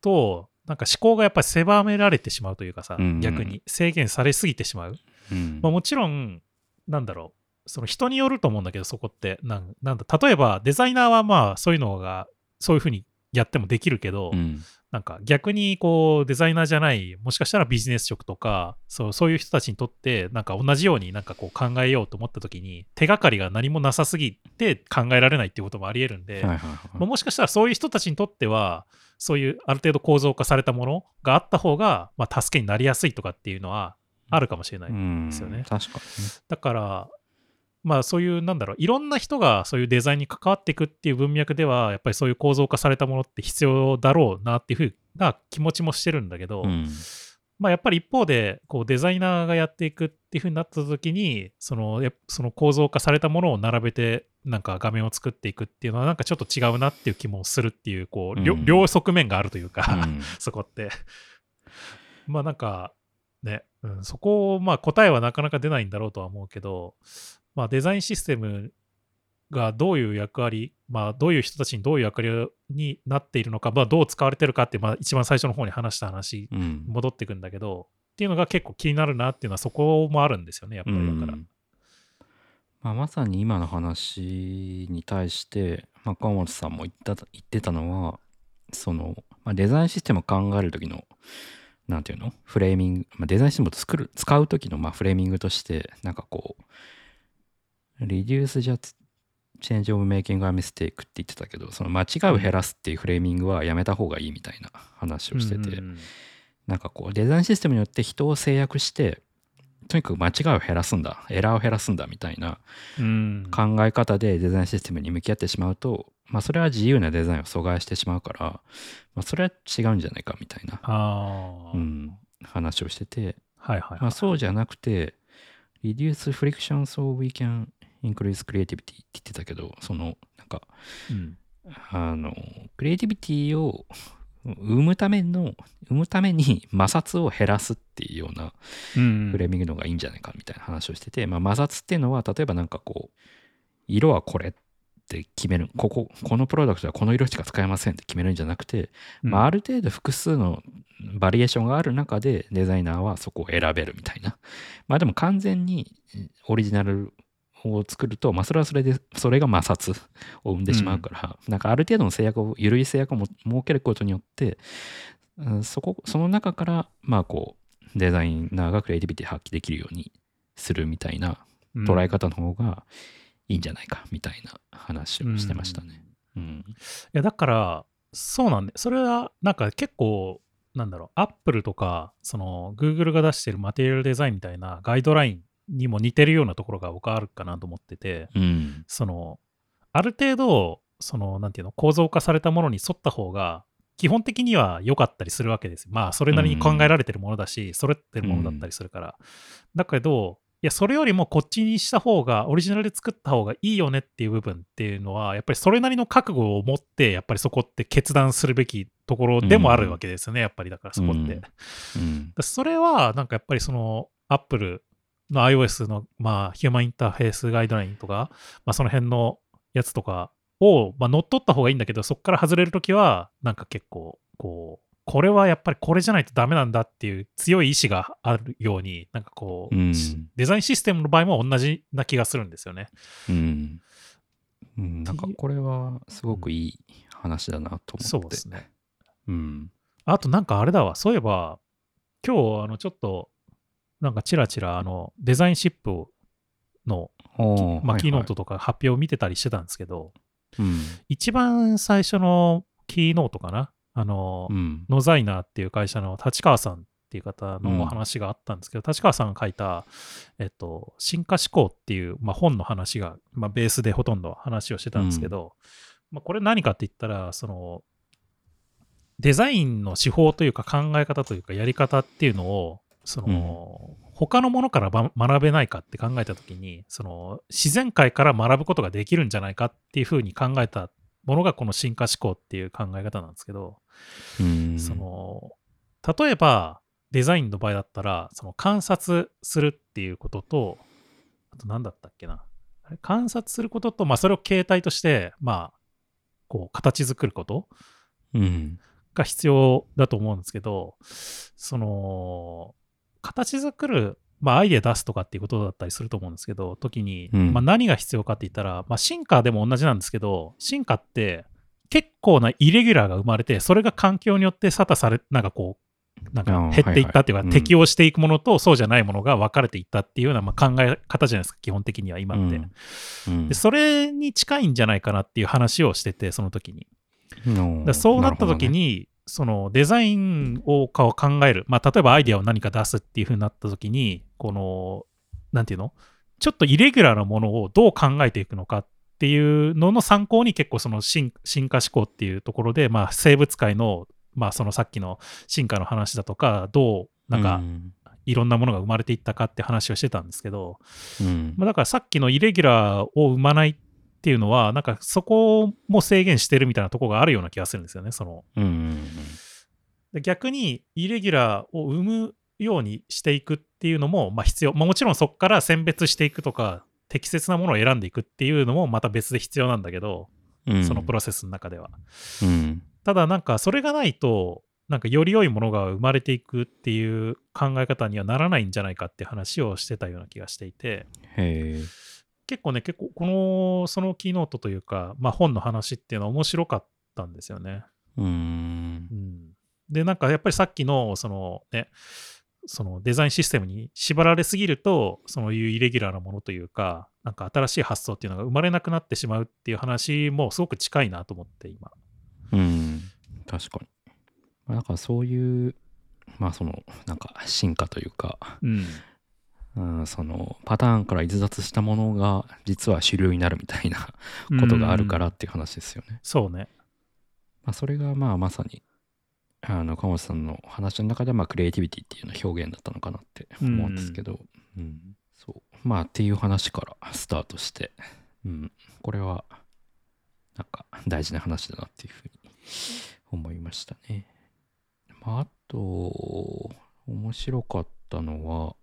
と、なんか思考がやっぱり狭められてしまうというかさ、うん逆に制限されすぎてしまう。うんまあ、もちろん、なんだろう、その人によると思うんだけど、そこって。なんなんだ例えば、デザイナーはまあ、そういうのが、そういうふうにやってもできるけど、うん。なんか逆にこうデザイナーじゃない、もしかしたらビジネス職とか、そうそういう人たちにとって、なんか同じようになんかこう考えようと思った時に、手がかりが何もなさすぎて考えられないっていうこともあり得るんで、はいはいはい。まあもしかしたらそういう人たちにとっては、そういうある程度構造化されたものがあった方が、まあ、助けになりやすいとかっていうのはあるかもしれない。うんですよね。確かにね。だから、まあそういう、なんだろう、いろんな人がそういうデザインに関わっていくっていう文脈では、やっぱりそういう構造化されたものって必要だろうなっていうふうな気持ちもしてるんだけど、うん。まあやっぱり一方で、こうデザイナーがやっていくっていうふうになった時に、そのその構造化されたものを並べて、なんか画面を作っていくっていうのは、なんかちょっと違うなっていう気もするっていう、こう、両うん。両側面があるというか、う (laughs) んそこって。まあなんかね、うん、そこをまあ答えはなかなか出ないんだろうとは思うけど、まあデザインシステムがどういう役割、まあどういう人たちにどういう役割になっているのか、まあどう使われてるかって、まあ一番最初の方に話した話、うん。戻ってくんだけど、っていうのが結構気になるなっていうのはそこもあるんですよね、やっぱりだから。うん。まあ、まさに今の話に対して、まあ、川本さんも言った言ってたのはその、まあ、デザインシステムを考える時のなんていうの？フレーミング、まあ、デザインシステムを作る使う時のまあフレーミングとしてなんかこう reduce just change of making a mistake って言ってたけどその間違いを減らすっていうフレーミングはやめた方がいいみたいな話をしてて、うんうんなんかこうデザインシステムによって人を制約してとにかく間違いを減らすんだエラーを減らすんだみたいなうん。考え方でデザインシステムに向き合ってしまうと、まあ、それは自由なデザインを阻害してしまうから、まあ、それは違うんじゃないかみたいな、うん、話をしてて、はいはいはい。まあ、そうじゃなくて reduce friction so we can increase creativity って言ってたけどそのなんかうん。あのクリエイティビティを生むための生むために (laughs) 摩擦を減らすっていうようなうんフレーミングの方がいいんじゃないかみたいな話をしてて、まあ、摩擦っていうのは例えばなんかこう色はこれって決める。こここのプロダクトはこの色しか使えませんって決めるんじゃなくて、まあ、ある程度複数のバリエーションがある中でデザイナーはそこを選べるみたいな。まあでも完全にオリジナルを作ると、まあ、それはそれでそれが摩擦を生んでしまうから、なんかある程度の制約を緩い制約をも設けることによって、うんそこその中からまあこうデザイナーがクリエイティビティ発揮できるようにするみたいな捉え方の方がいいんじゃないかみたいな話をしてましたね。うん。いやだからそうなんでそれはなんか結構なんだろうアップルとかその Google が出してるマテリアルデザインみたいなガイドラインにも似てるようなところが僕はあるかなと思っててうん。そのある程度そのなんていうの構造化されたものに沿った方が基本的には良かったりするわけですよ。まあそれなりに考えられてるものだし、それってるものだったりするから、だけどいやそれよりもこっちにした方がオリジナルで作った方がいいよねっていう部分っていうのはやっぱりそれなりの覚悟を持ってやっぱりそこって決断するべきところでもあるわけですよね、やっぱりだからそこって、それはなんかやっぱりその Apple の iOS のまあヒューマンインターフェースガイドラインとか、まあ、その辺のやつとかを、まあ、乗っ取った方がいいんだけどそこから外れるときはなんか結構こうこれはやっぱりこれじゃないとダメなんだっていう強い意志があるようになんかこう、うんデザインシステムの場合も同じな気がするんですよね。うんうんなんかこれはすごくいい話だなとそう思って。ですね。うんあとなんかあれだわ、そういえば、今日、あの、ちょっと、なんかチラチラ、あの、デザインシップの、まあ、キーノートとか発表を見てたりしてたんですけど、うん。一番最初のキーノートかな、あの、うん。ノザイナーっていう会社の立川さんっていう方うんのお話があったんですけど、立川さんが書いた、えっと、進化思考っていう、まあ、本の話が、まあ、ベースでほとんど話をしてたんですけど、まあ、これ何かって言ったら、その、デザインの手法というか考え方というかやり方っていうのを、その、他のものからば学べないかって考えたときに、その、自然界から学ぶことができるんじゃないかっていうふうに考えたものがこの進化思考っていう考え方なんですけど、うん。その例えばデザインの場合だったらその観察するっていうこととあと何だったっけな。観察することと、まあ、それを形態としてまあこう形作ることうん。が必要だと思うんですけどその形作るまあ、アイデア出すとかっていうことだったりすると思うんですけど、時に、うん。まあ、何が必要かって言ったら、まあ、進化でも同じなんですけど、進化って結構なイレギュラーが生まれて、それが環境によって沙汰され、なんかこう、なんか減っていったっていうか、はいはい。うん。適応していくものとそうじゃないものが分かれていったっていうようなまあ考え方じゃないですか、基本的には今って。うん。でそれに近いんじゃないかなっていう話をしてて、その時に。うんだからそうなった時るに、そのデザインをかを考える、まあ、例えばアイデアを何か出すっていう風になった時に、この、なんていうの？ちょっとイレギュラーなものをどう考えていくのかっていうのの参考に結構その進進化思考っていうところで、まあ、生物界の、まあ、そのさっきの進化の話だとか、どうなんかいろんなものが生まれていったかって話をしてたんですけど、うん。まあ、だからさっきのイレギュラーを生まないっていうのは、なんかそこも制限してるみたいなところがあるような気がするんですよね。そのうんうんで逆にイレギュラーを生むようにしていくっていうのもまあ必要、まあ、もちろんそこから選別していくとか適切なものを選んでいくっていうのもまた別で必要なんだけど、うんそのプロセスの中では。うんただなんかそれがないとなんかより良いものが生まれていくっていう考え方にはならないんじゃないかって話をしてたような気がしていて。へえ結構ね、結構この、そのキーノートというか、まあ本の話っていうのは面白かったんですよね。うんうん。で、なんかやっぱりさっきの、そのね、そのデザインシステムに縛られすぎると、そういうイレギュラーなものというか、なんか新しい発想っていうのが生まれなくなってしまうっていう話もすごく近いなと思って、今。うん確かにまあだからそういうまあそのなんか進化というか、うん。うん、そのパターンから逸脱したものが実は主流になるみたいなことがあるからうんっていう話ですよね。そうね。まあ、それがまあまさにあの川本さんの話の中ではまあクリエイティビティっていうような表現だったのかなって思うんですけど、うんそうまあっていう話からスタートして、うん、これはなんか大事な話だなっていうふうに思いましたね。まあ、あと面白かったのは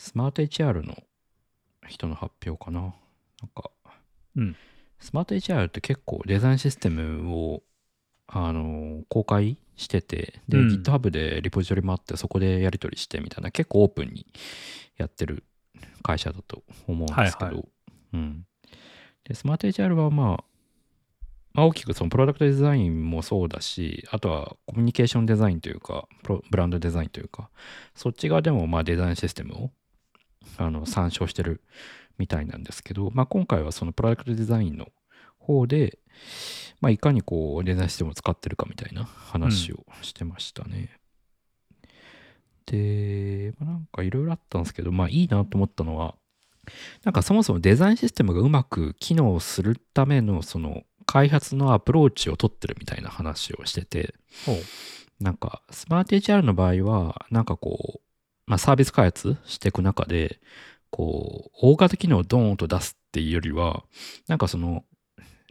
スマート HR の人の発表かな。なんか、うん。スマート HR って結構デザインシステムをあの公開しててで、うん。GitHub でリポジトリもあってそこでやり取りしてみたいな結構オープンにやってる会社だと思うんですけど、はいはうん、でスマート HR はまあまあ、大きくそのプロダクトデザインもそうだし、あとはコミュニケーションデザインというか、プロブランドデザインというか、そっち側でもまあデザインシステムをあの参照してるみたいなんですけど、まあ、今回はそのプロダクトデザインの方で、まあ、いかにこうデザインシステムを使ってるかみたいな話をしてましたね。で、まあ、なんかいろいろあったんですけど、まあいいなと思ったのは、なんかそもそもデザインシステムがうまく機能するためのその開発のアプローチを取ってるみたいな話をしてて。なんかスマート HR の場合は、なんかこう、まあサービス開発していく中で、こう、大型機能をドーンと出すっていうよりは、なんかその、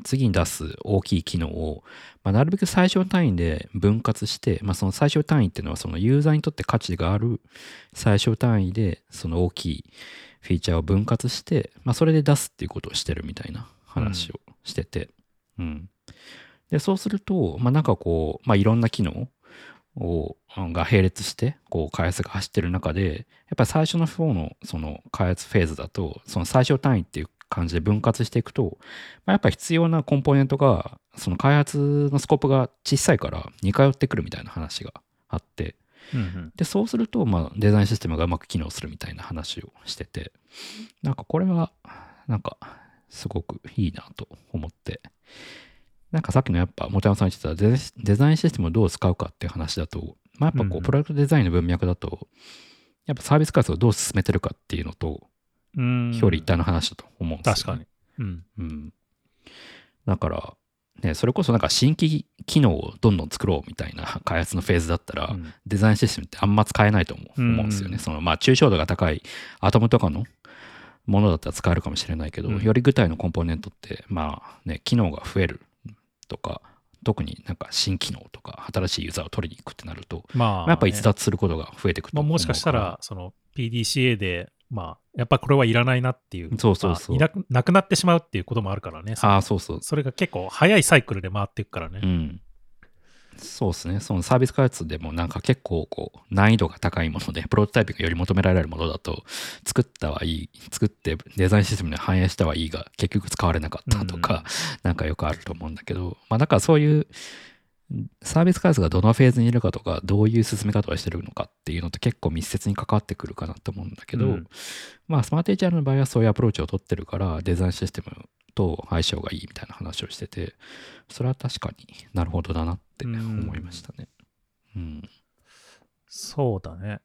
次に出す大きい機能を、まあ、なるべく最小単位で分割して、まあ、その最小単位っていうのはそのユーザーにとって価値がある最小単位でその大きいフィーチャーを分割して、まあ、それで出すっていうことをしてるみたいな話をしてて、うん。で、そうすると、まあ、なんかこう、まあ、いろんな機能を、が並列して、こう、開発が走ってる中で、やっぱり最初の方の、その、開発フェーズだと、その最小単位っていう感じで分割していくと、まあ、やっぱり必要なコンポーネントが、その開発のスコープが小さいから似通ってくるみたいな話があって、うんうん。で、そうすると、まあ、デザインシステムがうまく機能するみたいな話をしてて、なんかこれは、なんか、すごくいいなと思って、なんかさっきのやっぱ、本山さん言ってたデザインシステムをどう使うかっていう話だと、まあ、やっぱこう、うんプロダクトデザインの文脈だと、やっぱサービス開発をどう進めてるかっていうのと、うん表裏一体の話だと思うんですよ、ね。確かに。うん。うん。だから、ね、それこそなんか新規機能をどんどん作ろうみたいな (laughs) 開発のフェーズだったら、うんデザインシステムってあんま使えないと思う,、うん思うんですよね。そのまあ抽象度が高いアトムとかのものだったら使えるかもしれないけど、うんより具体のコンポーネントってまあね機能が増えるとか特になんか新機能とか新しいユーザーを取りに行くってなると、まあ、まあ、やっぱ逸脱することが増えていくとまあ、もしかしたら、その PDCA で、まあ、やっぱこれはいらないなっていう、そうそうそうまあいなくなくなってしまうっていうこともあるからね。あそうそうそれが結構早いサイクルで回っていくからね。うん。そうですね。そのサービス開発でもなんか結構こう難易度が高いもので、(laughs) プロトタイプがより求められるものだと、作ったはいい、作ってデザインシステムに反映したはいいが、結局使われなかったとか、なんかよくあると思うんだけど、まあだからそういうサービス開発がどのフェーズにいるかとか、どういう進め方をしてるのかっていうのと結構密接に関わってくるかなと思うんだけど、うんまあスマート HR の場合はそういうアプローチを取ってるから、デザインシステムと相性がいいみたいな話をしてて、それは確かになるほどだなって思いましたね。うん。そうだね。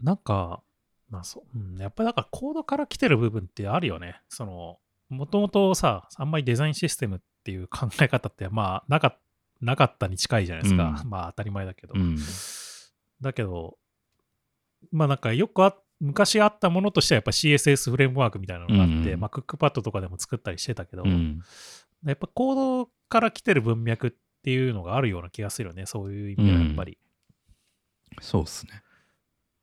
なんか、まあそう、うん、やっぱりだからコードから来てる部分ってあるよね。その、もともとさ、あんまりデザインシステムっていう考え方って、まあ、なかなかったに近いじゃないですか。うんまあ、当たり前だけど。うん。だけど、まあなんかよくあ昔あったものとしてはやっぱ CSS フレームワークみたいなのがあって、うんまあクックパッドとかでも作ったりしてたけど、うん。やっぱコードから来てる文脈っていうのがあるような気がするよね。そういう意味ではやっぱり。そうですね。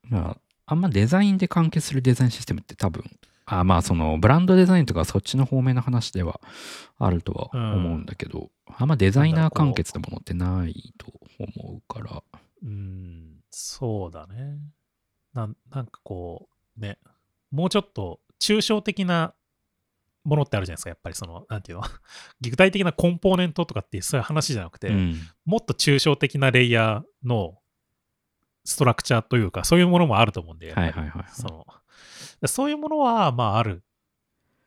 まあ、あんまデザインで完結するデザインシステムって多分、あまあそのブランドデザインとかそっちの方面の話ではあるとは思うんだけど、あんまデザイナー完結のものってないと思うから。うん、そうだね。なんなんかこう、ね、もうちょっと抽象的なものってあるじゃないですか。やっぱりその、なんていうの？(laughs) 具体的なコンポーネントとかっていうそういう話じゃなくて、うん。もっと抽象的なレイヤーのストラクチャーというか、そういうものもあると思うんで、そのそういうものは、まあ、ある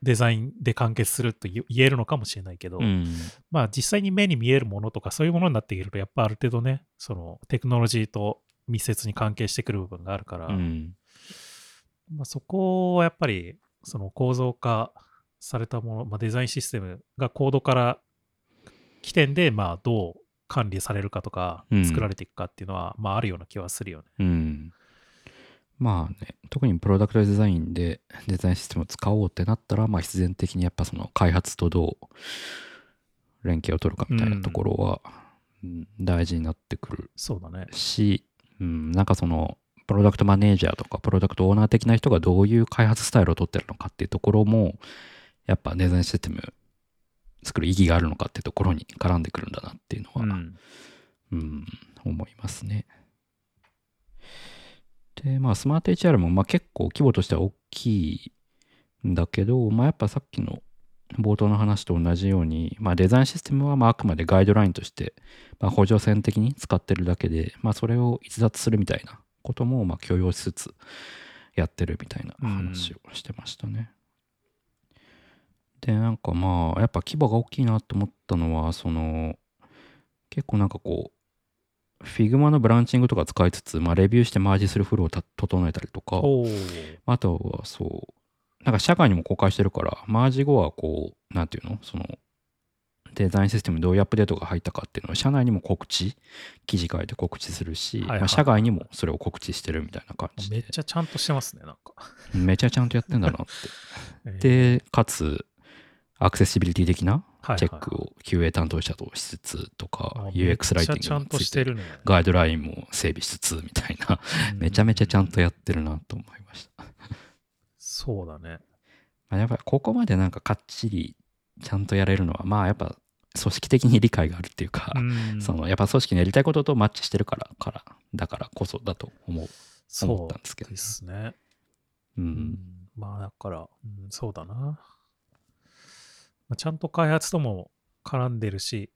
デザインで完結すると言言えるのかもしれないけど、うん。まあ、実際に目に見えるものとか、そういうものになっていると、やっぱある程度ね、そのテクノロジーと密接に関係してくる部分があるから、うん。まあ、そこはやっぱり、その構造化されたもの、まあ、デザインシステムがコードから起点で、まあ、どう管理されるかとかう、ん作られていくかっていうのは、まあ、あるような気はするよね。うん。まあね、特にプロダクトデザインでデザインシステムを使おうってなったら、まあ必然的にやっぱその開発とどう連携を取るかみたいなところは、うん大事になってくるそうだね。し、うん、なんかそのプロダクトマネージャーとかプロダクトオーナー的な人がどういう開発スタイルを取ってるのかっていうところもやっぱデザインシステム作る意義があるのかっていうところに絡んでくるんだなっていうのは、うん。うん、思いますね。で、まあ、スマート HR もまあ結構規模としては大きいんだけど、まあ、やっぱさっきの冒頭の話と同じように、まあ、デザインシステムはまああくまでガイドラインとして、まあ、補助線的に使ってるだけで、まあ、それを逸脱するみたいなこともまあ許容しつつやってるみたいな話をしてましたね。で、なんかまあ、やっぱ規模が大きいなと思ったのは、その、結構なんかこう、Figma のブランチングとか使いつつ、まあ、レビューしてマージするフローをた整えたりとか、あとはそう、なんか社外にも公開してるから、マージ後はこう、なんていうの？その、デザインシステムにどういうアップデートが入ったかっていうのを社内にも告知、記事書いて告知するし、はいはいまあ、社外にもそれを告知してるみたいな感じでめっ、ちゃちゃんとしてますね、なんか。めちゃちゃんとやってんだなって。(laughs) えーで、かつ、アクセシビリティ的なはいはいチェックを QA 担当者としつつとか、あ UX ライティングとして。ガイドラインも整備しつつみたいな、めちゃめちゃちゃんとやってるなと思いました。そうだね。まあやっぱりここまでなんかかっちりちゃんとやれるのは、まあやっぱ組織的に理解があるっていうか、うんそのやっぱ組織のやりたいこととマッチしてるから、からだからこそだと思う。思そったんですけどうですね。う。うんんまあだから、うんそうだな。まあ、ちゃんと開発とも絡んでるし、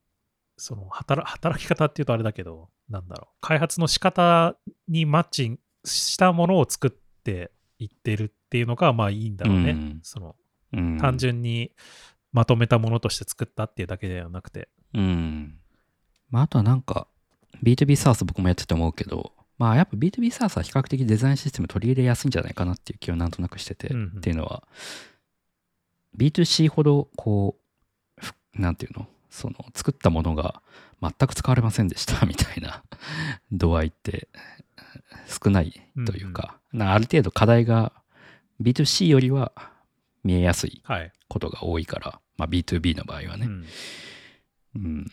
その働働き方っていうとあれだけど、なんだろう、開発の仕方にマッチしたものを作っていってるっていうのがまあいいんだろうね。うんそのうん単純にまとめたものとして作ったっていうだけではなくて。うん。まあ、あとはなんか、B2B SaaS 僕もやってて思うけど、まあ、やっぱ B2B SaaS は比較的デザインシステム取り入れやすいんじゃないかなっていう気はなんとなくしてて、うんうんっていうのは、B2C ほど、こう、ふなんていうの？その、作ったものが全く使われませんでしたみたいな度合いって少ないというか、なある程度課題が B2C よりは見えやすいはい。ことが多いから、まあ、B2B の場合はね、うんうん。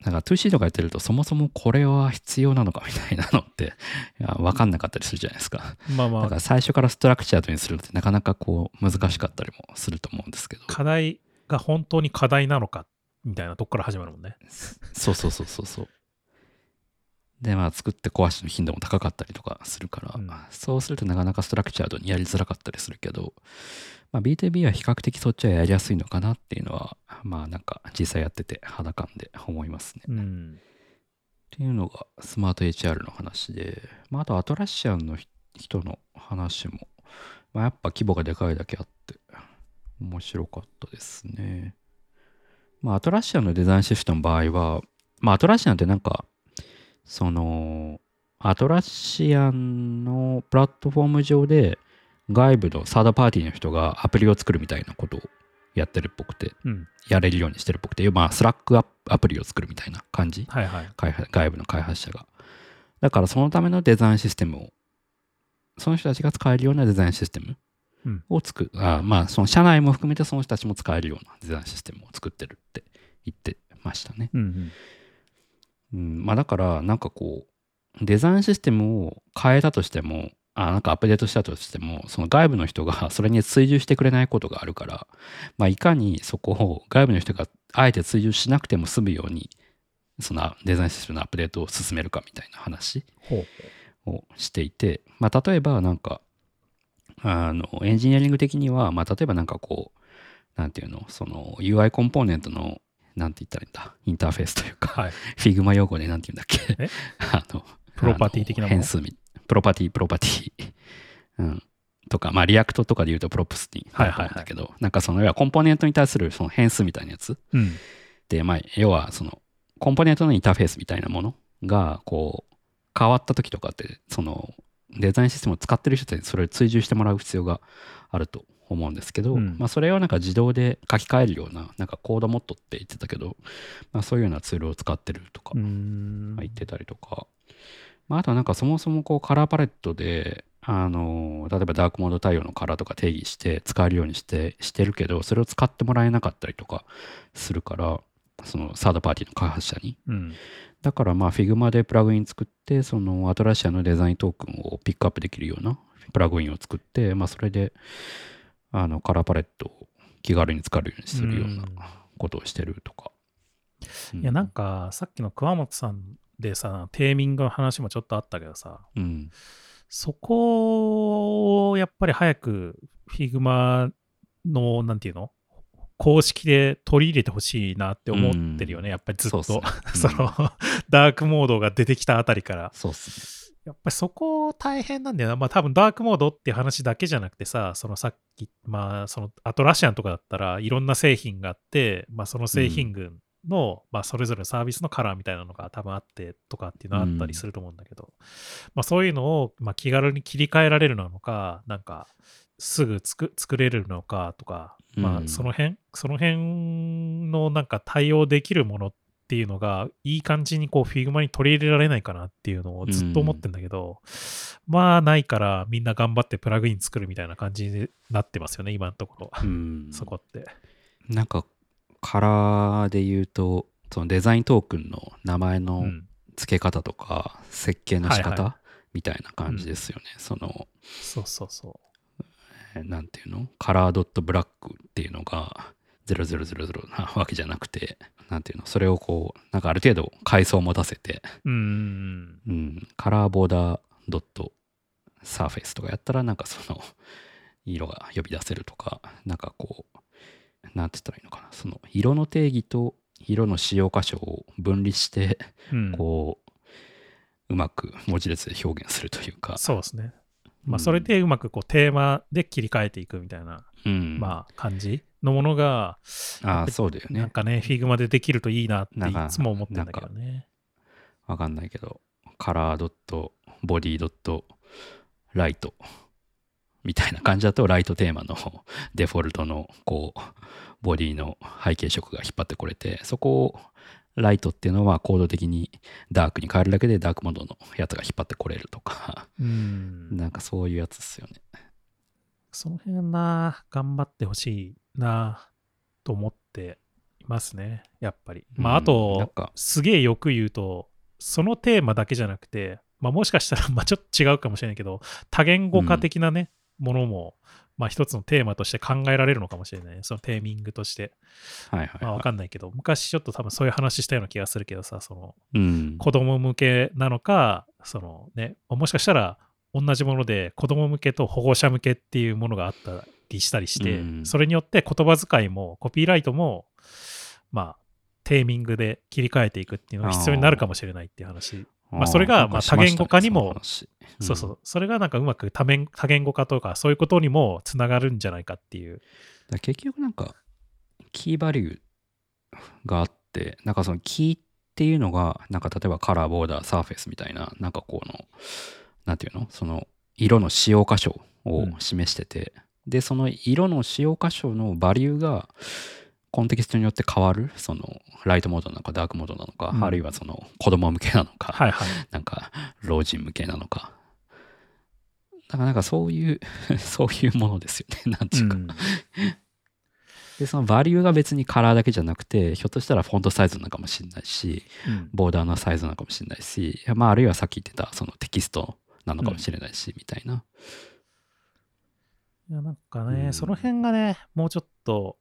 なんか 2C とかやってるとそもそもこれは必要なのかみたいなのって (laughs) 分かんなかったりするじゃないですか。まあまあだから、最初からストラクチャードにするのってなかなかこう難しかったりもすると思うんですけど。課題が本当に課題なのかみたいなとこから始まるもんね。そうそうそうそうそう。で、まあ、作って壊しの頻度も高かったりとかするから、うんそうするとなかなかストラクチャードにやりづらかったりするけど、まあ、B2B は比較的そっちはやりやすいのかなっていうのは、まあなんか実際やってて肌感で思いますね。うん。っていうのがスマート HR の話で、まあ、あとアトラシアンのひ人の話も、まあ、やっぱ規模がでかいだけあって面白かったですね。まあ、アトラシアンのデザインシステムの場合は、まあ、アトラシアンってなんかそのアトラシアンのプラットフォーム上で外部のサードパーティーの人がアプリを作るみたいなことをやってるっぽくてうん。やれるようにしてるっぽくてまあスラックアアプリを作るみたいな感じはいはい。外部の開発者が。だからそのためのデザインシステムを、その人たちが使えるようなデザインシステムうんを作る、あまあその社内も含めてその人たちも使えるようなデザインシステムを作ってるって言ってましたね。うんうん、まあだからなんかこう、デザインシステムを変えたとしても、あなんかアップデートしたとしても、その外部の人が (laughs) それに追従してくれないことがあるから、まあ、いかにそこを外部の人があえて追従しなくても済むように、そのデザインシステムのアップデートを進めるかみたいな話。をしていて、まあ、例えばなんか、あの、エンジニアリング的には、まあ、例えばなんかこう、なんていうの、その UI コンポーネントの、なんて言ったらいいんだ、インターフェースというか、はい。Figma 用語でなんて言うんだっけ？え？(laughs) あの、プロパティ的な変数み、プロパティ、プロパティ、(laughs) うん。とか、まあ、 React とかで言うと props になると思うんだけど、なんかその、要はコンポーネントに対するその変数みたいなやつ。うん。で、まあ、要はその、コンポーネントのインターフェースみたいなものが、こう、変わった時とかって、その、デザインシステムを使ってる人たちにそれを追従してもらう必要があると思うんですけど、うんまあ、それをなんか自動で書き換えるような、なんかコードモッドって言ってたけど、まあ、そういうようなツールを使ってるとかうーん。入ってたりとか、まあ、あとはなんかそもそもこうカラーパレットで、あの例えばダークモード対応のカラーとか定義して使えるようにしてしてるけどそれを使ってもらえなかったりとかするからそのサードパーティーの開発者にうん。だからまあ Figma でプラグイン作ってそのアトラシアのデザイントークンをピックアップできるようなプラグインを作ってまあそれであのカラーパレットを気軽に使えるようにするようなことをしてるとか、いや、なんか、さっきの桑本さんでさ、テーミングの話もちょっとあったけどさ、うんそこをやっぱり早く Figma の、なんていうの？公式で取り入れてほしいなって思ってるよね、やっぱりずっと。そうっす (laughs) そねの、ダークモードが出てきたあたりから。そうっすねやっぱりそこ大変なんだよな。まあ多分ダークモードっていう話だけじゃなくてさ、そのさっき、まあそのアトラシアンとかだったらいろんな製品があって、まあその製品群の、まあそれぞれのサービスのカラーみたいなのが多分あってとかっていうのはあったりすると思うんだけど、まあそういうのを、まあ、気軽に切り替えられるのか、なんかすぐつく作れるのかとか、まうんあその辺、その辺のなんか対応できるものっていうのがいい感じにこう Figma に取り入れられないかなっていうのをずっと思ってんだけど、まあないからみんな頑張ってプラグイン作るみたいな感じになってますよね、今のところ。うん (laughs) そこって。なんかカラーで言うとそのデザイントークンの名前うのん。付け方とか設計の仕はいは方みたいな感じですよね。そのそうそうそえーなんていうの？カラードットブラックっていうのが0000なわけじゃなくてなんていうの？それをこうなんかある程度階層を持たせて、う。うん。うん、カラーボーダードットサーフェイスとかやったらなんかその色が呼び出せるとかなんかこうなんて言ったらいいのかな？その色の定義と色の使用箇所を分離してうん、こううまく文字列で表現するというか、そうですね。まあ、うん。それでうまくこうテーマで切り替えていくみたいな、うん、まあ、感じのものが、ああそうだよねなんかね、Figma でできるといいなっていつも思ってんだけどね。わかんないけどカラードットボディドットライトみたいな感じだとライトテーマの (laughs) デフォルトのこうボディの背景色が引っ張ってこれてそこをライトっていうのはコード的にダークに変えるだけでダークモードのやつが引っ張ってこれるとかうん。なんかそういうやつですよねその辺な、頑張ってほしいな、と思っていますね、やっぱり。まあ、あとか、すげえよく言うと、そのテーマだけじゃなくて、まあ、もしかしたら、(laughs) まあ、ちょっと違うかもしれないけど、多言語化的なね、ものも、まあ一つのテーマとして考えられるのかもしれないね。そのテーミングとして。はいはい、まあわかんないけど、昔ちょっと多分そういう話したような気がするけどさ、そのうん。子供向けなのか、そのね、もしかしたら同じもので子供向けと保護者向けっていうものがあったりしたりして、うんそれによって言葉遣いもコピーライトも、まあ、テーミングで切り替えていくっていうのが必要になるかもしれないっていう話。まあそれがまあ多言語化にもそうそう。それがなんかうまく多面多言語化とかそういうことにもつながるんじゃないかっていう。結局なんかキーバリューがあってなんかそのキーっていうのがなんか例えばカラーボーダーサーフェスみたいななんかこのなんていうの？その色の使用箇所を示してて、でその色の使用箇所のバリューがコンテキストによって変わる？そのライトモードなのかダークモードなのか、うん。あるいはその子供向けなのか、はいはい。なんか老人向けなのか。だからなんかそういう (laughs) そういうものですよね (laughs) なんていうか、うん。で、そのバリューが別にカラーだけじゃなくて、ひょっとしたらフォントサイズなのかもしれないし、うん。ボーダーのサイズなのかもしれないし、まあ、あるいはさっき言ってたそのテキストなのかもしれないし、みたいな。いやなんかね、うんその辺がね、もうちょっと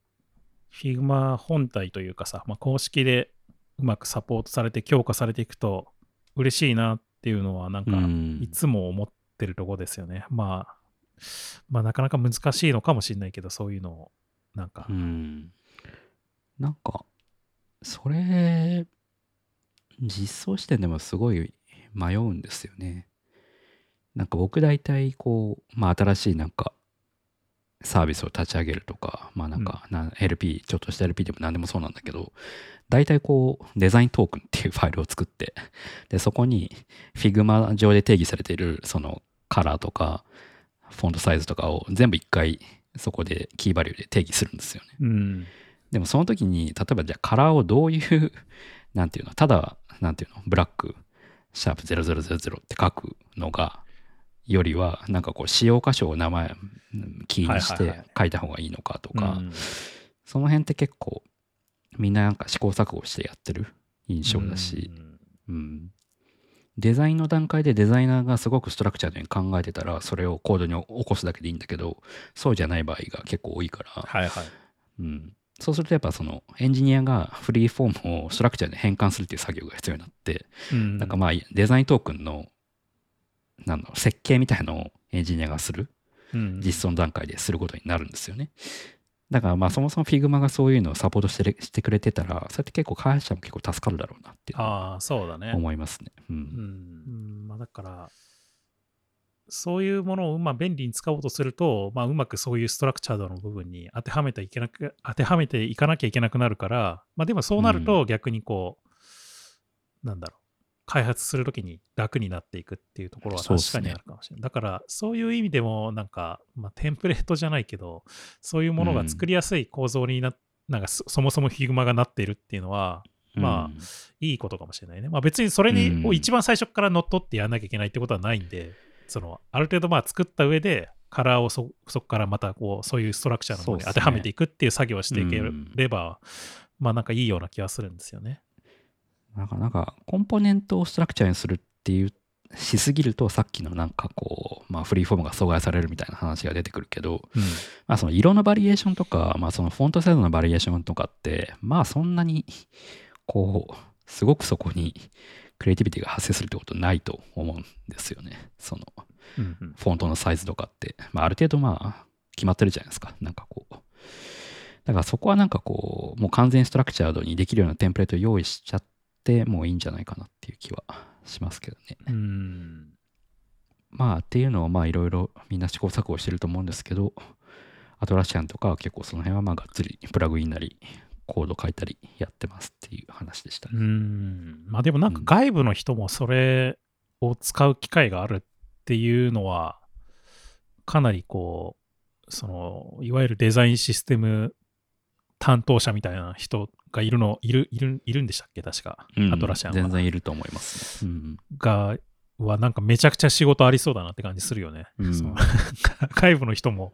Figma 本体というかさ、まあ、公式でうまくサポートされて強化されていくと嬉しいなっていうのはなんかうんいつも思ってるとこですよね。まあ、まあなかなか難しいのかもしれないけど、そういうのをなんか、うん。なんか、それ、実装視点でもすごい迷うんですよね。なんか僕大体こう、まあ新しいなんかサービスを立ち上げるとか、まあなんか、な LP、ちょっとした LP でも何でもそうなんだけど、大体こうデザイントークンっていうファイルを作って、で、そこに Figma 上で定義されているそのカラーとか、フォントサイズとかを全部一回そこでキーバリューで定義するんですよね。うん、でもその時に、例えばじゃあカラーをどういう、なんていうの、ただ、なんていうの、ブラック、シャープ0000って書くのが、よりは、なんかこう、使用箇所を名前、キーにして書いた方がいいのかとか、うん。その辺って結構、みんななんか試行錯誤してやってる印象だし、うん。デザインの段階でデザイナーがすごくストラクチャーで考えてたら、それをコードに起こすだけでいいんだけど、そうじゃない場合が結構多いから、はいはい。うん、そうするとやっぱそのエンジニアがフリーフォームをストラクチャーで変換するっていう作業が必要になって、うん。なんかまあデザイントークンのなんだろう設計みたいのをエンジニアがするうん実装の段階ですることになるんですよね。だからまあそもそも Figma がそういうのをサポートしてれしてくれてたら、そうやって結構開発者も結構助かるだろうなってああ、そうだね。思いますね。う。うんんうんまあ、だから、そういうものをまあ便利に使おうとすると、まあ、うまくそういうストラクチャードの部分に当てはめていけなく当てはめていかなきゃいけなくなるから、まあ、でもそうなると逆にこう、なんだろう、開発するときに楽になっていくっていうところは確かにあるかもしれない。だから、そういう意味でも、なんか、まあ、テンプレートじゃないけど、そういうものが作りやすい構造にな、なんかそそもそも Figma がなっているっていうのは、まあうんいいことかもしれないね。まあ別にそれに、うんを一番最初から乗っ取ってやらなきゃいけないってことはないんで、そのある程度まあ作った上で、カラーをそそこからまたこうそういうストラクチャーの方に当てはめていくっていう作業をしていけうんれば、まあなんかいいような気がするんですよね。なんか、なんか、コンポーネントをストラクチャーにするっていう、しすぎると、さっきのなんかこう、まあ、フリーフォームが阻害されるみたいな話が出てくるけど、まあ、その色のバリエーションとか、まあ、そのフォントサイズのバリエーションとかって、まあ、そんなに、こう、すごくそこにクリエイティビティが発生するってことないと思うんですよね。その、うんうんフォントのサイズとかって、まあ、ある程度まあ、決まってるじゃないですか。なんかこう。だからそこはなんかこう、もう完全ストラクチャードにできるようなテンプレートを用意しちゃってもいいんじゃないかなっていう気はしますけどね。うんまあっていうのはまあいろいろみんな試行錯誤してると思うんですけど、アトラシアンとかは結構その辺はまあがっつりプラグインなりコード書いたりやってますっていう話でしたうね。んまあでもなんか外部の人もそれを使う機会があるっていうのは、かなりこう、その、いわゆるデザインシステム担当者みたいな人がいるの、いる、いる、いるんでしたっけ？確か。うんアトラシアンは全然いると思いますね。うんが、はなんかめちゃくちゃ仕事ありそうだなって感じするよね。うんその (laughs) 外部の人も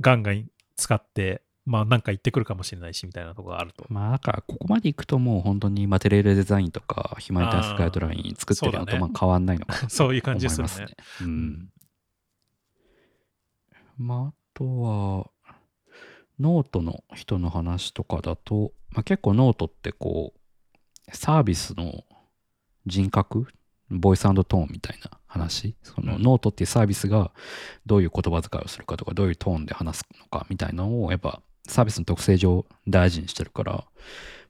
ガンガン使って、まあなんか言ってくるかもしれないしみたいなところがあると。まあだからここまでいくともう本当に Material Design とか Human Interface Guidelines 作ってるのとまあ変わんないのかなと (laughs) そういう感じですね。うん。まああとは、ノートの人の話とかだと、まあ、結構ノートってこう、サービスの人格、 voice tone みたいな話、そのノートっていうサービスがどういう言葉遣いをするかとか、どういうトーンで話すのかみたいなのを、やっぱサービスの特性上大事にしてるから、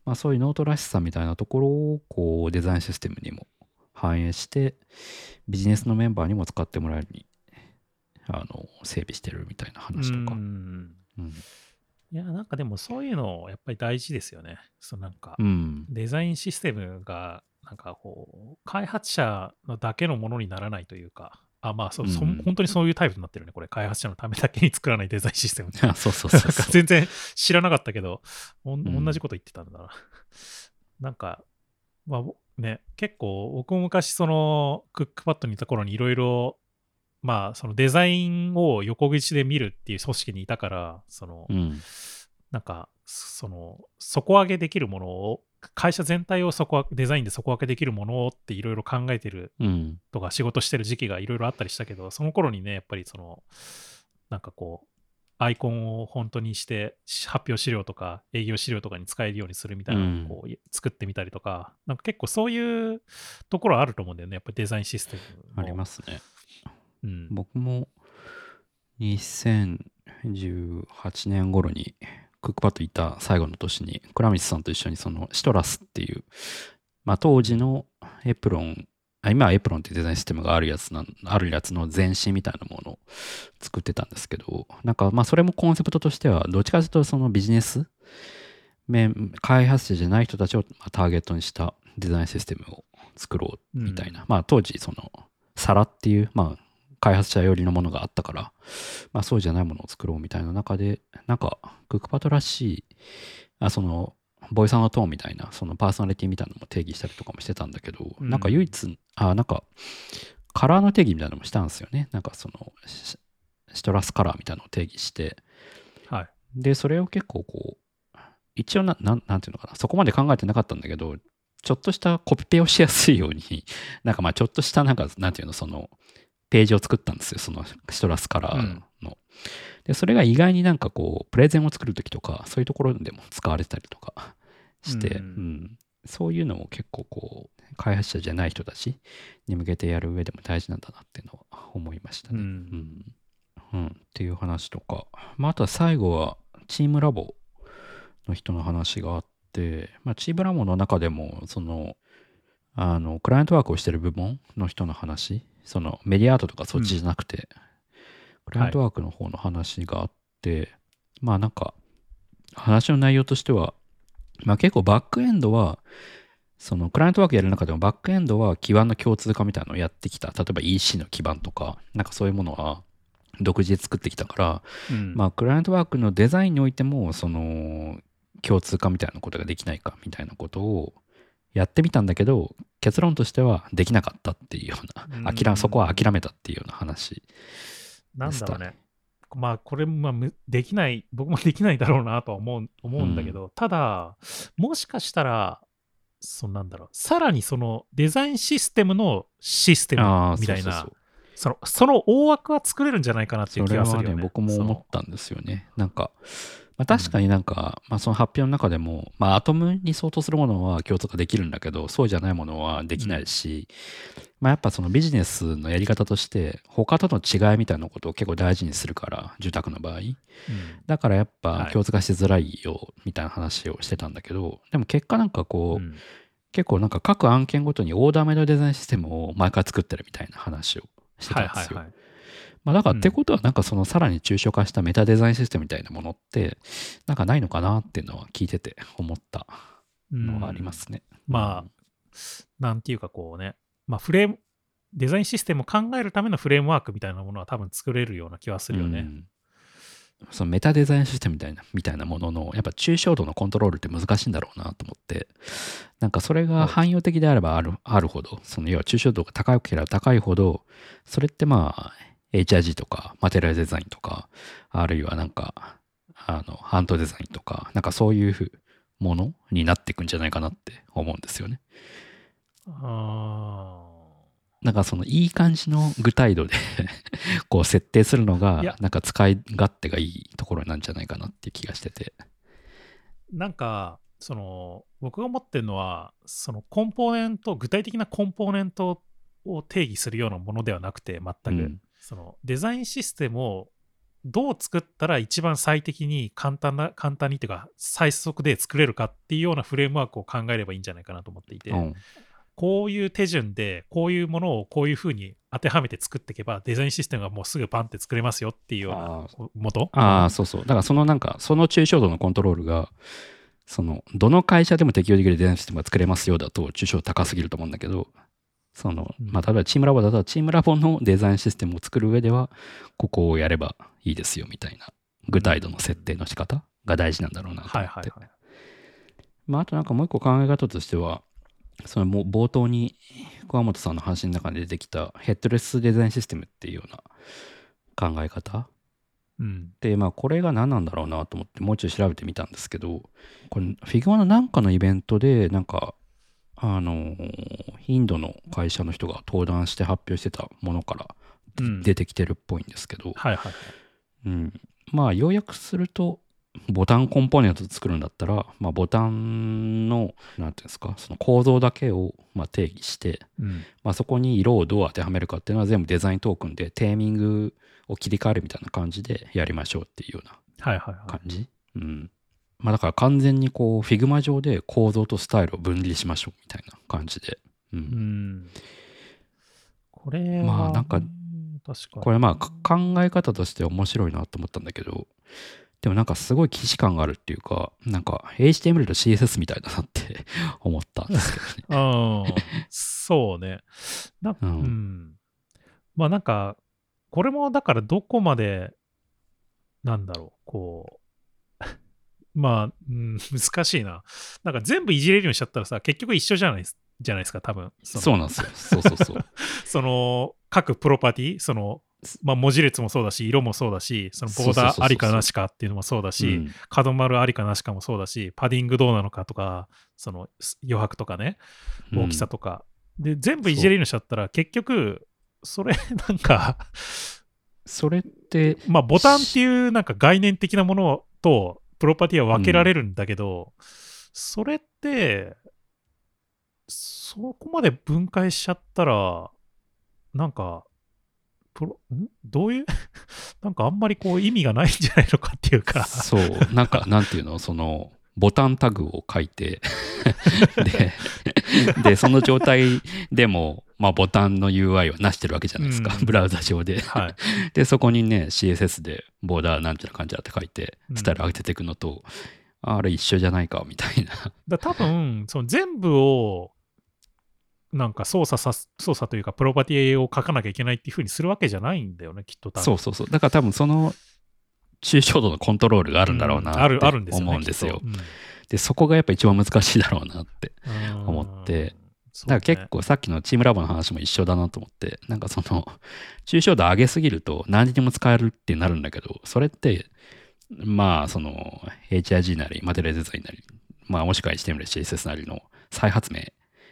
まあ、そういうノートらしさみたいなところをこうデザインシステムにも反映してビジネスのメンバーにも使ってもらえるようにあの整備してるみたいな話とか。うん、うん、いやなんかでもそういうのやっぱり大事ですよね。そのなんか、デザインシステムがなんかこう開発者のだけのものにならないというかあ、まあそ、うん、そ、本当にそういうタイプになってるね。これ、開発者のためだけに作らないデザインシステム。そうそうそう全然知らなかったけど、お同じこと言ってたんだな。(laughs) なんか、まあね、結構、僕も昔、その、クックパッドにいた頃にいろいろ、まあ、そのデザインを横口で見るっていう組織にいたから、その、うん、なんか、その、底上げできるものを会社全体を底デザインで底分けできるものっていろいろ考えてるとか仕事してる時期がいろいろあったりしたけど、その頃にねやっぱりそのなんかこうアイコンを本当にして発表資料とか営業資料とかに使えるようにするみたいなのをこう作ってみたりとか、うん、なんか結構そういうところあると思うんだよねやっぱりデザインシステムありますね、うん、僕も2018年頃にクックパッドいた最後の年に、倉光さんと一緒にそのシトラスっていう、まあ当時のエプロン、今はエプロンっていうデザインシステムがあるやつな、あるやつの前身みたいなものを作ってたんですけど、なんかまあそれもコンセプトとしては、どっちかというとそのビジネス面、開発者じゃない人たちをターゲットにしたデザインシステムを作ろうみたいな。うん、まあ当時その、サラっていう、まあ開発者寄りのものがあったから、まあそうじゃないものを作ろうみたいな中で、なんか、クックパッドらしい、あその、ボイスのトーンみたいな、そのパーソナリティみたいなのも定義したりとかもしてたんだけど、うん、なんか唯一、あ、なんか、カラーの定義みたいなのもしたんですよね。なんかその、シトラスカラーみたいなのを定義して、はい。で、それを結構こう、一応な、なんなんていうのかな、そこまで考えてなかったんだけど、ちょっとしたコピペをしやすいように、なんかまあちょっとしたなんか、なんていうの、その、ページを作ったんですよ、そのシトラスカラーの。うん、で、それが意外になんかこう、プレゼンを作るときとか、そういうところでも使われたりとかして、うん、うん、そういうのを結構こう、開発者じゃない人たちに向けてやる上でも大事なんだなっていうのは思いましたね。うん。うん、っていう話とか、まあ、あとは最後は、チームラボの人の話があって、まあ、チームラボの中でも、その、あの、クライアントワークをしてる部門の人の話そのメディアアートとかそっちじゃなくて、うん、クライアントワークの方の話があって、はい、まあなんか話の内容としては、まあ結構バックエンドはそのクライアントワークやる中でもバックエンドは基盤の共通化みたいなのをやってきた。例えば EC の基盤とかなんかそういうものは独自で作ってきたから、うん、まあクライアントワークのデザインにおいてもその共通化みたいなことができないかみたいなことをやってみたんだけど、結論としてはできなかったっていうような、諦そこは諦めたっていうような話なんだろうね。まあ、これ、まあ、できない、僕もできないだろうなとは思う思うんだけど、うん、ただ、もしかしたら、そなんだろう、さらにそのデザインシステムのシステムみたいな、そのその大枠は作れるんじゃないかなっていう気がするよね。それはね、僕も思ったんですよね。なんか、まあ、確かになんか、まあ、その発表の中でも、まあ、アトムに相当するものは共通化できるんだけど、そうじゃないものはできないし、まあ、やっぱそのビジネスのやり方として、他との違いみたいなことを結構大事にするから、住宅の場合。だからやっぱ共通化しづらいよ、みたいな話をしてたんだけど、でも結果なんかこう、結構なんか各案件ごとにオーダーメイドデザインシステムを毎回作ってるみたいな話をしてたんですよ。はいはいはいまあ、だからってことは、なんかそのさらに抽象化したメタデザインシステムみたいなものって、なんかないのかなっていうのは聞いてて思ったのがありますね。まあ、なんていうかこうね、まあフレーム、デザインシステムを考えるためのフレームワークみたいなものは多分作れるような気はするよね。うん。そのメタデザインシステムみたいなみたいなもののやっぱ抽象度のコントロールって難しいんだろうなと思って。なんかそれが汎用的であればあるあるほどその要は抽象度が高ければ高いほどそれってまあ HRG とか、マテリアルデザインとか、あるいはなんか、あの、ハントデザインとか、なんかそういうものになっていくんじゃないかなって思うんですよね。あなんかそのいい感じの具体度で (laughs) こう設定するのがなんか使い勝手がいいところなんじゃないかなっていう気がしてて。なんか、その、僕が思ってるのは、そのコンポーネント、具体的なコンポーネントを定義するようなものではなくて、全く、うんそのデザインシステムをどう作ったら一番最適に簡単な、簡単にっていうか、最速で作れるかっていうようなフレームワークを考えればいいんじゃないかなと思っていて、うん。こういう手順で、こういうものをこういうふうに当てはめて作っていけば、デザインシステムがもうすぐパンって作れますよっていうようなもと？ああそうそう。だからそのなんかその抽象度のコントロールがそのどの会社でも適用できるデザインシステムが作れますよだと抽象度高すぎると思うんだけどそのうんまあ例えばチームラボだったらチームラボのデザインシステムを作る上ではここをやればいいですよみたいな具体度の設定の仕方が大事なんだろうなと思って、はいはいはい。まあ、あとなんかもう一個考え方としては、そのもう冒頭に小本さんの話の中で出てきたヘッドレスデザインシステムっていうような考え方うん。で、まあこれが何なんだろうなと思ってもうちょい調べてみたんですけど、これ Figma のなんかのイベントでなんか、あの、インドの会社の人が登壇して発表してたものからうん出てきてるっぽいんですけど、はいはい。うん、まあ要約するとボタンコンポーネント作るんだったら、まあ、ボタンの何ていうんですかその構造だけをまあ定義して、うん。まあ、そこに色をどう当てはめるかっていうのは全部デザイントークンでテーミングを切り替えるみたいな感じでやりましょうっていうようなはいはいはい。感じ、うんまあ、だから完全にこう Figma 上で構造とスタイルを分離しましょうみたいな感じで、うんうん。これは、まあなんか。これまあか考え方として面白いなと思ったんだけどでもなんかすごい既視感があるっていうかなんか HTML と CSS みたいだなって (laughs) 思ったんですけどね。(laughs) うん。そうね。なううんん。まあなんか、これもだからどこまで、なんだろう、こう、まあ、うん、難しいな。なんか全部いじれるようにしちゃったらさ、結局一緒じゃないじゃないですか、多分。そのそうなんですよ。そうそうそう。(laughs) その各プロパティ、その、まあ、文字列もそうだし、色もそうだし、そのボーダーありかなしかっていうのもそうだし、うん角丸ありかなしかもそうだし、パディングどうなのかとか、その余白とかね、大きさとか。で、全部いじれるようにしちゃったら、結局、それ (laughs) なんか、それって、まあ、ボタンっていうなんか概念的なものと、プロパティは分けられるんだけど、それって、そこまで分解しちゃったら、なんか、プロん？どういう？(laughs) なんかあんまりこう意味がないんじゃないのかっていうか。そう、なんか、なんていうの、その、ボタンタグを書いてで、で、その状態でも、まあ、ボタンの UI はなしてるわけじゃないですか、うんブラウザ上で。はい。で、そこにね、CSS でボーダーなんちゃらかんちゃらって書いてう、んスタイル上げていくのと、あれ一緒じゃないか、みたいな。だ多分その全部をなんか操作さす操作というかプロパティを書かなきゃいけないっていうふうにするわけじゃないんだよねきっと多分そうそうそう。だから多分その、抽象度のコントロールがあるんだろうなって思うんですよ。で、そこがやっぱ一番難しいだろうなって。うん。思って。だから結構さっきのチームラボの話も一緒だなと思って、なんかその、抽象度上げすぎると何にも使えるってなるんだけど、それって、まあその、HIG なり、マテリアルデザインなり、まあもしくは HTML、CSS なりの再発明、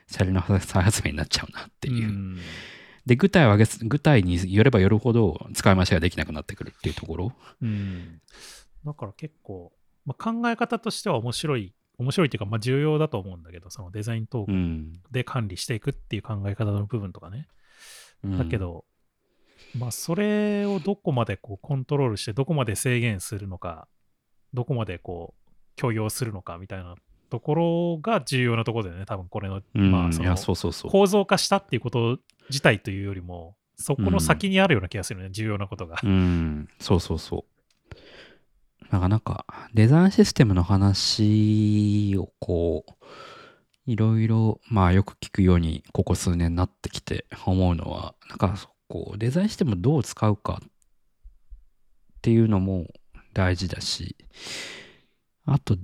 シャリの再発明になっちゃうなっていう。んで、具体を上げす、具体によればよるほど使い回しができなくなってくるっていうところ。うんだから結構、まあ、考え方としては面白い面白いっていうか、まあ、重要だと思うんだけどそのデザイントークうん。で管理していくっていう考え方の部分とかね、うんだけ、ど、まあ、それをどこまでこうコントロールして、どこまで制限するのか、どこまでこう許容するのかみたいなところが重要なところだよね、多分これの、うん、まあ、そのいや、そうそうそう。構造化したっていうこと自体というよりも、そこの先にあるような気がするね、重要なことが。うん、そうそうそう。なかなか、デザインシステムの話をこう、いろいろ、まあよく聞くように、ここ数年なってきて思うのは、なんか、こう、デザインシステムをどう使うかっていうのも大事だし、あと、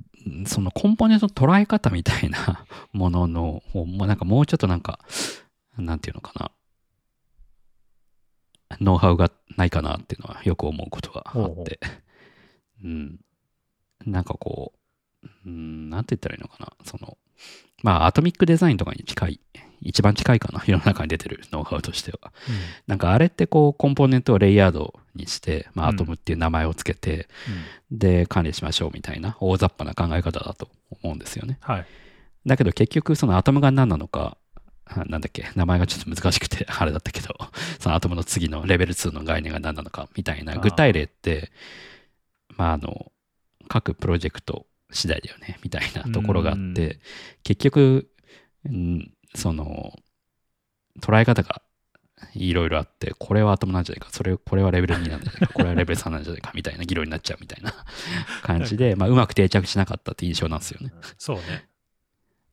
そのコンポーネントの捉え方みたいなものの、もうなんかもうちょっとなんか、なんていうのかな、ノウハウがないかなっていうのはよく思うことがあって、うん。なんかこう、うん、なんて言ったらいいのかな、その、まあ、アトミックデザインとかに近い一番近いかな。世の中に出てるノウハウとしては。なんかあれってこうコンポーネントをレイヤードにして、まあ、うん。アトムっていう名前をつけて、で管理しましょうみたいな大雑把な考え方だと思うんですよね。はい。だけど結局そのアトムが何なのかあ (laughs) なんだっけ名前がちょっと難しくて (laughs) あれだったけど (laughs) そのアトムの次のレベル2の概念が何なのかみたいな具体例ってまああの各プロジェクト次第だよねみたいなところがあうんって結局、うん、その捉え方がいろいろあってこれはアトムなんじゃないかそれこれはレベル2なんじゃないかこれはレベル3なんじゃないかみたいな議論になっちゃうみたいな感じで、まあ、うまく定着しなかったって印象なんですよね。そうね。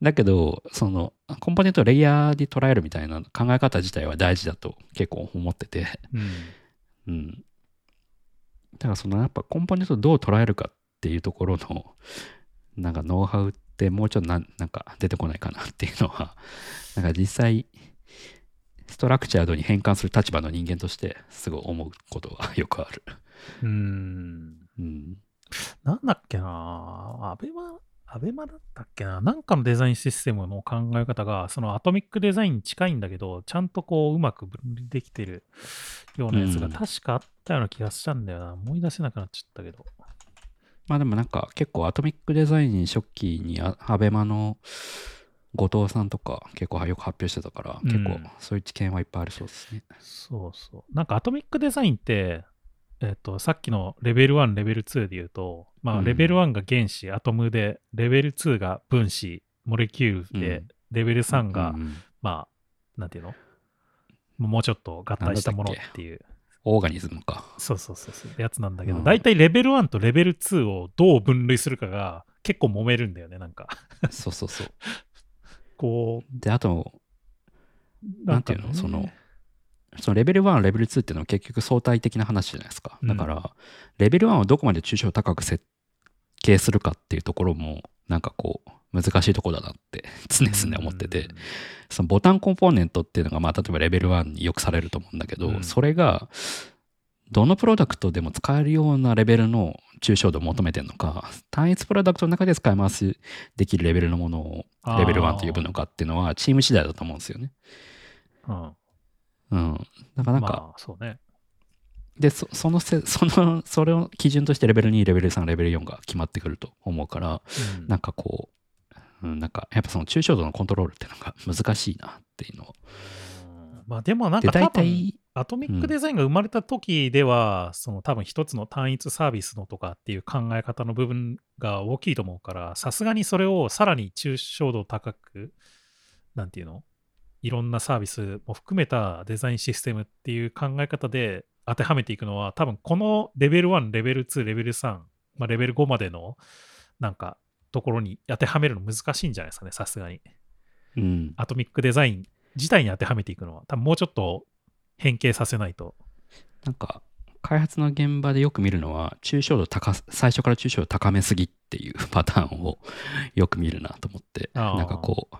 だけど、そのコンポーネントをレイヤーで捉えるみたいな考え方自体は大事だと結構思ってて、うん。うん。だからそのやっぱコンポーネントをどう捉えるかっていうところの、なんかノウハウってもうちょっとなんなんか出てこないかなっていうのは、なんか実際、ストラクチャードに変換する立場の人間としてすごい思うことがよくある。うん。うん。なんだっけなアベマ、アベマだったっけな？なんかのデザインシステムの考え方が、そのアトミックデザインに近いんだけど、ちゃんとこう、うまく分離できてるようなやつがうん確かあったような気がしたんだよな。思い出せなくなっちゃったけど。まあでもなんか結構アトミックデザイン初期にアアベマの後藤さんとか結構よく発表してたから、うん結構そういう知見はいっぱいありそうですね。そうそう。なんかアトミックデザインって、えっ、と、さっきのレベル1、レベル2で言うと、まあ、うん。レベル1が原子、アトムで、レベル2が分子、モレキュールで、うん。レベル3が、うんうんまあ、なんていうの？もうちょっと合体したものっていう、オーガニズムか。そうそうそうそう、やつなんだけど、うん。大体レベル1とレベル2をどう分類するかが結構揉めるんだよね、なんか。そうそうそう。(laughs) こで、あと、う、なんていうの？そのそのレベル1、レベル2っていうのは結局相対的な話じゃないですか。だから、レベル1をどこまで抽象高く設計するかっていうところも、なんかこう、難しいところだなって常々思ってて、そのボタンコンポーネントっていうのが、まあ、例えばレベル1によくされると思うんだけど、うん。それが、どのプロダクトでも使えるようなレベルの抽象度を求めてるのか、単一プロダクトの中で使い回しできるレベルのものをレベル1と呼ぶのかっていうのは、チーム次第だと思うんですよね。うん、うん。だからなんか、まあ、そうね。で、そそのせ、その、それを基準としてレベル2、レベル3、レベル4が決まってくると思うから、うんなんかこう、うん、なんかやっぱその抽象度のコントロールっていうのが難しいなっていうのを。うんまあでもなんか多分体、アトミックデザインが生まれた時では、その多分一つの単一サービスのとかっていう考え方の部分が大きいと思うから、さすがにそれをさらに抽象度高く、なんていうの？いろんなサービスも含めたデザインシステムっていう考え方で当てはめていくのは、多分このレベル1、レベル2、レベル3、まあ、レベル5までのなんかところに当てはめるの難しいんじゃないですかね、さすがに。うん。アトミックデザイン自体に当てはめていくのは、多分もうちょっと変形させないと。なんか、開発の現場でよく見るのは、抽象度高す、最初から抽象度高めすぎっていうパターンをよく見るなと思って、なんかこう、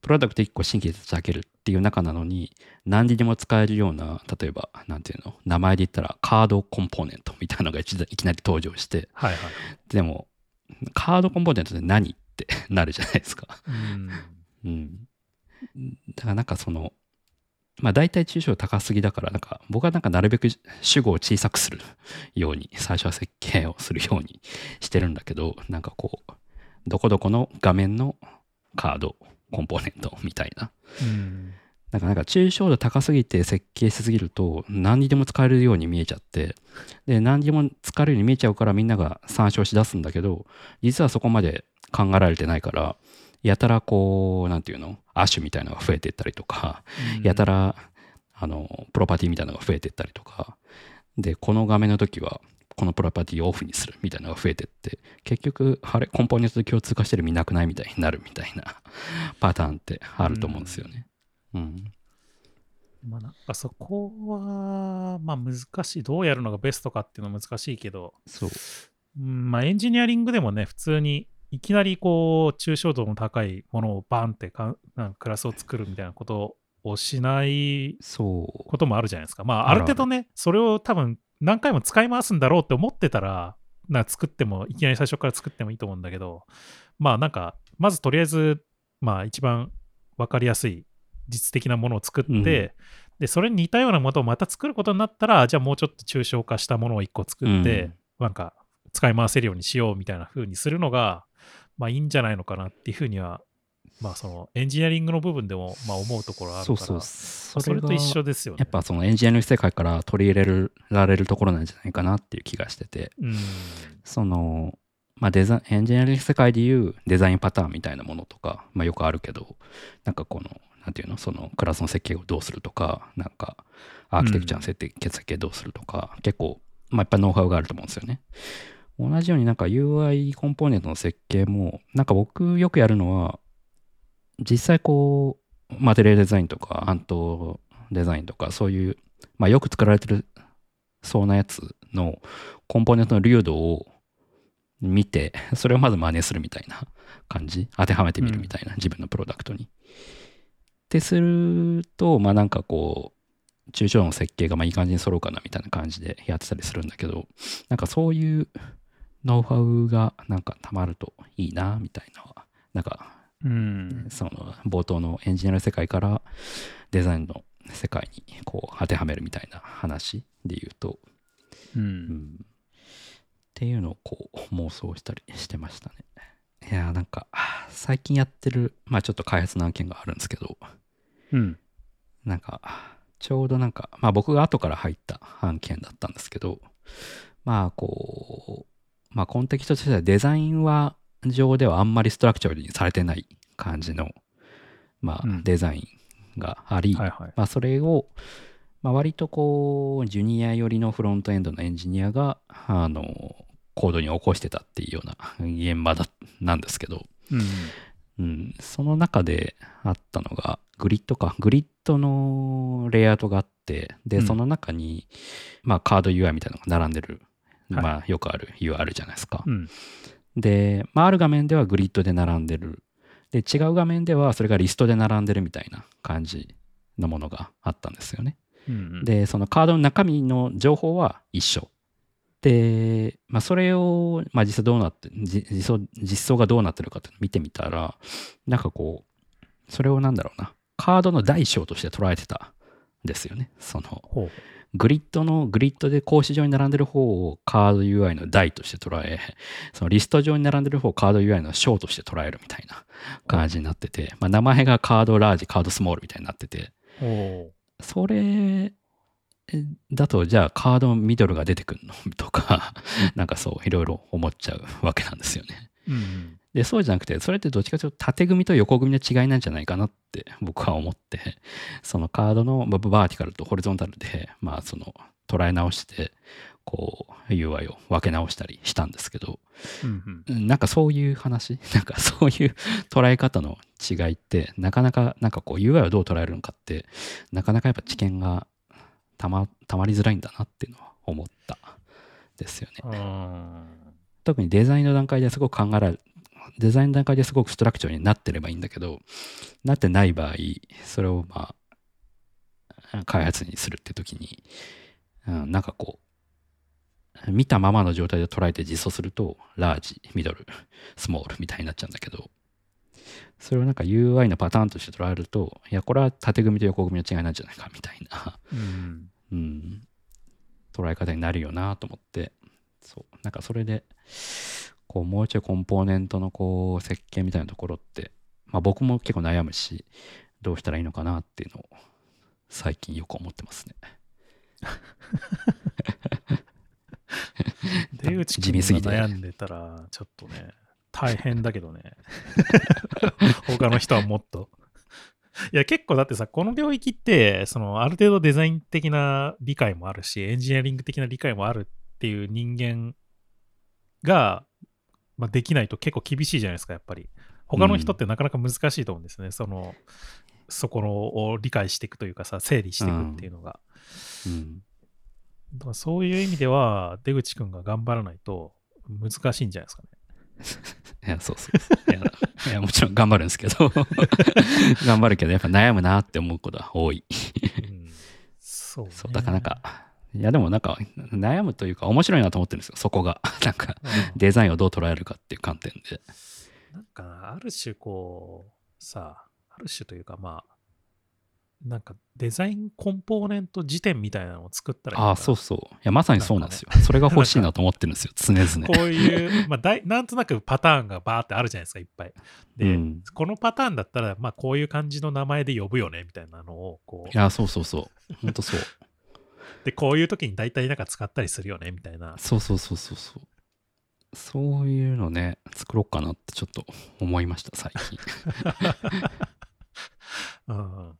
プロダクト1個新規で立ち上げるっていう中なのに、何にでも使えるような、例えば、なんていうの、名前で言ったらカードコンポーネントみたいなのが一いきなり登場して、はいはい。でも、カードコンポーネントって何って (laughs) なるじゃないですか。うん。うん。だからなんかその、まあ大体抽象度高すぎだから、なんか僕はなんかなるべく主語を小さくするように、最初は設計をするようにしてるんだけど、なんかこう、どこどこの画面のカードコンポーネントみたいな。うん。なんかなんか抽象度高すぎて設計しすぎると何にでも使えるように見えちゃってで何にでも使えるように見えちゃうからみんなが参照しだすんだけど実はそこまで考えられてないからやたらこうなんていうの？アッシュみたいなのが増えていったりとかやたらあのプロパティみたいなのが増えていったりとかでこの画面の時はこのプロパティをオフにするみたいなのが増えてって結局あれコンポーネントで共通化してる見なくないみたいになるみたいなパターンってあると思うんですよね。うんまあなんかそこは、まあ難しい。どうやるのがベストかっていうのは難しいけど、そううん、まあエンジニアリングでもね、普通にいきなりこう、抽象度の高いものをバンってかなんかクラスを作るみたいなことをしないそうこともあるじゃないですか。まあ、ある程度ね、それを多分何回も使い回すんだろうって思ってたら、な作っても、いきなり最初から作ってもいいと思うんだけど、まあなんか、まずとりあえず、まあ一番わかりやすい実的なものを作って、うん。でそれに似たようなものをまた作ることになったらじゃあもうちょっと抽象化したものを1個作って、うん。なんか使い回せるようにしようみたいな風にするのがまあいいんじゃないのかなっていうふうにはまあそのエンジニアリングの部分でもまあ思うところあるからそうそう。まあそれと一緒ですよね。やっぱそのエンジニアの世界から取り入れるられるところなんじゃないかなっていう気がしてて、うんその、まあデザイン、エンジニアリング世界でいうデザインパターンみたいなものとか、まあよくあるけど、なんかこの、なんていうの、そのクラスの設計をどうするとか、なんかアーキテクチャの設定、設計どうするとか、結構、まあいっぱいノウハウがあると思うんですよね。同じようになんか UI コンポーネントの設計も、なんか僕よくやるのは、実際こう、マテリアルデザインとか、アントデザインとか、そういう、まあよく作られてるそうなやつのコンポーネントの流動を見て、(laughs) それをまず真似するみたいな感じ、当てはめてみるみたいな、自分のプロダクトに。ってすると、まあなんかこう、抽象の設計がまあいい感じに揃うかなみたいな感じでやってたりするんだけど、なんかそういうノウハウがなんかたまるといいなみたいななんかうん。その冒頭のエンジニアの世界からデザインの世界にこう当てはめるみたいな話で言うと、ううんん、っていうのをこう妄想したりしてましたね。いやーなんか最近やってるまあちょっと開発の案件があるんですけどうん。なんかちょうどなんかまあ僕が後から入った案件だったんですけどまあこうまあコンテキストとしてはデザインは上ではあんまりストラクチャルにされてない感じのまあうん。デザインがあり、はいはい。まあ、それを、まあ、割とこう、ジュニア寄りのフロントエンドのエンジニアが、あの、コードに起こしてたっていうような現場だなんですけど、うんうん、その中であったのが、グリッドか、グリッドのレイアウトがあって、で、うん。その中に、まあ、カード UI みたいなのが並んでる、はい。まあ、よくある UI あるじゃないですか。うんで、まあ、ある画面ではグリッドで並んでる。で、違う画面ではそれがリストで並んでるみたいな感じのものがあったんですよね。うんで、そのカードの中身の情報は一緒。で、まあ、それを、まあ、実際どうなって、じ実装実装がどうなってるかって見てみたら、なんかこう、それをなんだろうな、カードの大小として捉えてたんですよね。その、グリッドの、グリッドで格子状に並んでる方をカード UI の大として捉え、そのリスト上に並んでる方をカード UI の小として捉えるみたいな感じになってて、まあ、名前がカードラージ、カードスモールみたいになってて、ほそれだと、じゃあカードミドルが出てくるの？(laughs) とか、なんかそう、いろいろ思っちゃうわけなんですよね。ううんで、そうじゃなくて、それってどっちかというと縦組みと横組みの違いなんじゃないかなって僕は思って、そのカードのまあバーティカルとホリゾンタルで、まあその捉え直して、こう UI を分け直したりしたんですけど、うんうん。なんかそういう話、(laughs) なんかそういう捉え方の違いって、なかなか、なんかこう UI をどう捉えるのかって、なかなかやっぱ知見がたま、たまりづらいんだなっていうのは思ったですよね。うん特にデザインの段階ですごく考えられる、デザインの段階ですごくストラクチャーになってればいいんだけど、なってない場合、それをまあ、開発にするって時に、うん、なんかこう、見たままの状態で捉えて実装すると、ラージ、ミドル、スモールみたいになっちゃうんだけど、それをなんか UI のパターンとして捉えると、いや、これは縦組みと横組みの違いなんじゃないかみたいな、うん。うん、捉え方になるよなと思って、そう、なんかそれで、こう、もうちょいコンポーネントのこう、設計みたいなところって、まあ僕も結構悩むし、どうしたらいいのかなっていうのを、最近よく思ってますね。(laughs) 出口君地味すぎてが悩んでたら、ちょっとね、大変だけどね。(laughs) 他の人はもっと。いや、結構だってさ、この領域って、その、ある程度デザイン的な理解もあるし、エンジニアリング的な理解もあるっていう人間が、まあ、できないと結構厳しいじゃないですか、やっぱり。他の人ってなかなか難しいと思うんですね。その、そこのを理解していくというかさ、整理していくっていうのが。うん。だからそういう意味では、出口くんが頑張らないと難しいんじゃないですかね。(laughs) いや、そうそうそう。いや、いやもちろん頑張るんですけど、(laughs) 頑張るけど、やっぱ悩むなって思うことは多い。うんそう、ね。そう、だからなんか、いやでもなんか悩むというか面白いなと思ってるんですよ、そこが。(laughs) なんかうんデザインをどう捉えるかっていう観点で。なんかな、ある種こう、さ、ある種というかまあ、なんかデザインコンポーネント辞典みたいなのを作ったらいいああ、そうそう。いや、まさにそうなんですよ。それが欲しいなと思ってるんですよ、(laughs) 常々。こういう、まあだい、なんとなくパターンがバーってあるじゃないですか、いっぱい。で、うんこのパターンだったら、まあ、こういう感じの名前で呼ぶよね、みたいなのを、こいや、そうそうそう。ほんとそう。う、で、こういう時に大体なんか使ったりするよね、みたいな。そうそうそうそうそう。そういうのね、作ろうかなってちょっと思いました、最近。(laughs) うん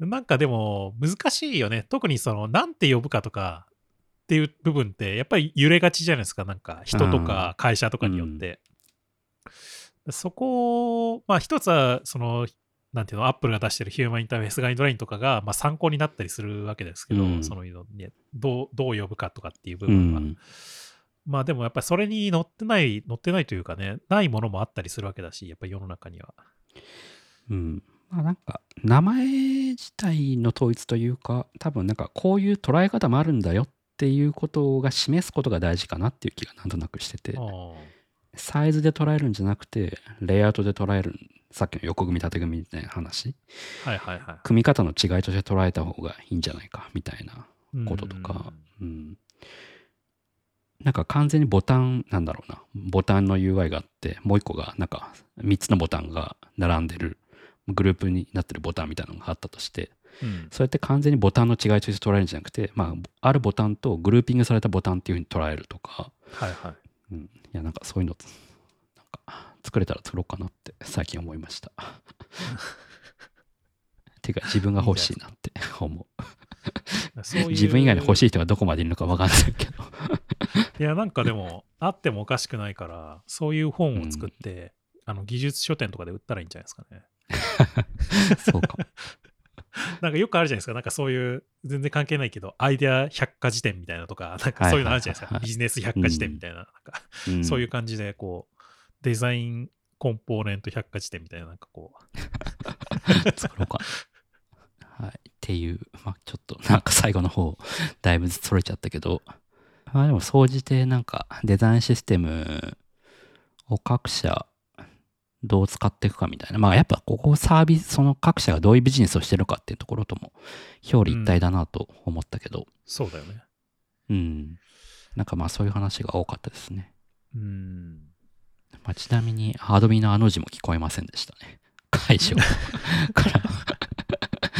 うん、なんかでも、難しいよね。特にその、なんて呼ぶかとかっていう部分って、やっぱり揺れがちじゃないですか。なんか、人とか会社とかによって。そこを、まあ、一つは、その、なんていうの、アップルが出してるヒューマンインターフェースガイドラインとかが、まあ、参考になったりするわけですけど、うんそののねどう、どう呼ぶかとかっていう部う分は。ん。まあでもやっぱりそれに載ってない、載ってないというかね、ないものもあったりするわけだし、やっぱり世の中には。うん。まあなんか、名前自体の統一というか、多分なんかこういう捉え方もあるんだよっていうことが示すことが大事かなっていう気がなんとなくしてて、サイズで捉えるんじゃなくて、レイアウトで捉える、さっきの横組み縦組みみたいな話、はいはいはい。組み方の違いとして捉えた方がいいんじゃないかみたいなこととか、うん、なんか完全にボタンなんだろうな。ボタンの UI があってもう一個がなんか3つのボタンが並んでる。グループになってるボタンみたいなのがあったとして。うん、うんそれって完全にボタンの違いとして捉えるんじゃなくて、まあ、あるボタンとグルーピングされたボタンっていうふうに捉えるとか、はいはい。うん、いやなんかそういうのなんか作れたら作ろうかなって最近思いました。(laughs) ていうか自分が欲しいなって思う。(laughs) 自分以外に欲しい人がどこまでいるのか分かんないけど。(laughs) いや、なんかでも、あってもおかしくないから、そういう本を作って、あの技術書店とかで売ったらいいんじゃないですかね。そうか。もなんかよくあるじゃないですか。なんかそういう、全然関係ないけど、アイデア百科事典みたいなとか、なんかそういうのあるじゃないですか。はいはいはいはい。ビジネス百科事典みたいな、なんかうん。そういう感じで、こう、デザインコンポーネント百科事典みたいな、なんかこう、作ろうかな。はい。っていう、まあちょっとなんか最後の方、だいぶそれちゃったけど、まあでも総じてなんかデザインシステムを各社どう使っていくかみたいな。まあやっぱここサービス、その各社がどういうビジネスをしてるかっていうところとも表裏一体だなと思ったけど、そうだよね。うん。なんかまあそういう話が多かったですね。うん。まあ、ちなみに、アドビのあの字も聞こえませんでしたね。会場から。(laughs)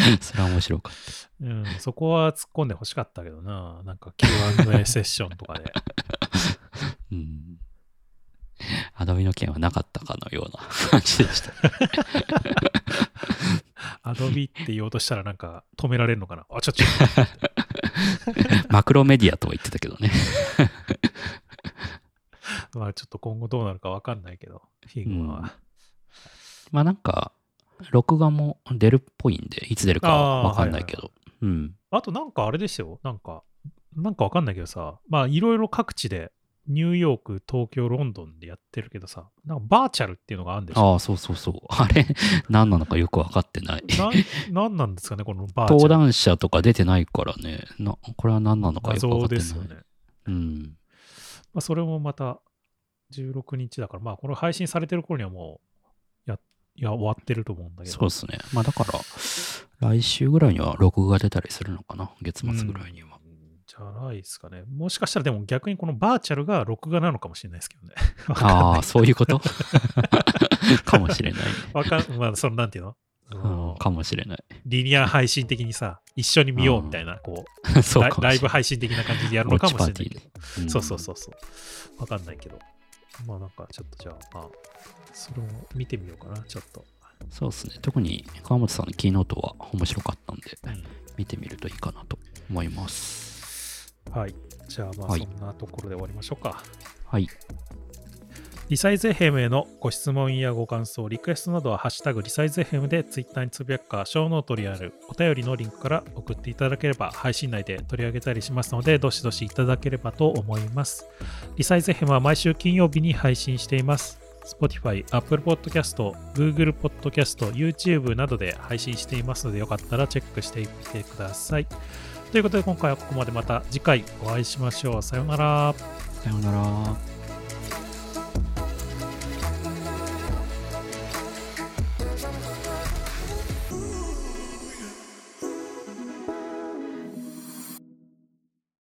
(laughs) それは面白かった。うん、そこは突っ込んでほしかったけどな。なんか Q&A セッションとかで。(laughs) うん。アドビの件はなかったかのような感じでした。アドビって言おうとしたらなんか止められるのかな。あ、ちょっと。マクロメディアとは言ってたけどね。(laughs) まあちょっと今後どうなるかわかんないけど、 Figma は。まあなんか、録画も出るっぽいんで、いつ出るかはわかんないけど。うん。あとなんかあれですよ。なんか、なんかわかんないけどさ、まあいろいろ各地で、ニューヨーク、東京、ロンドンでやってるけどさ、なんかバーチャルっていうのがあるんでしょああ、そうそうそう。あれ、(laughs) 何なのかよくわかってない。ななんなんですかね、このバーチャ登ル。壇者とか出てないからね。なこれは何なのかよくわかってない。ですよね。うん。まあ、それもまた16日だから、まあこれ配信されてる頃にはもう、や、いや、終わってると思うんだけど。そうですね。まあだから、来週ぐらいには録画出たりするのかな？月末ぐらいには。うんじゃないですかね。もしかしたらでも逆にこのバーチャルが録画なのかもしれないですけどね。ああ、そういうこと？(laughs) かもしれない。わかん、まあ、その、なんていうの？そうんのかもしれない。リニア配信的にさ、一緒に見ようみたいな、こう、(laughs) そうライブ。配信的な感じでやるのかもしれないけど。うんそうそうそうそう。わかんないけど。まあなんかちょっとじゃあ、まあ、それを見てみようかな、ちょっと。そうですね。特に川本さんのキーノートは面白かったんで、うん見てみるといいかなと思います。はい。じゃあまあはいそんなところで終わりましょうか。はい。リサイズ FM へのご質問やご感想、リクエストなどは、ハッシュタグリサイズ FM でツイッターにつぶやくか、ショーノートにあるお便りのリンクから送っていただければ、配信内で取り上げたりしますので、どしどしいただければと思います。リサイズ FM は毎週金曜日に配信しています。Spotify、Apple Podcast、Google Podcast、YouTube などで配信していますので、よかったらチェックしてみてください。ということで、今回はここまでまた次回お会いしましょう。さようなら。さようなら。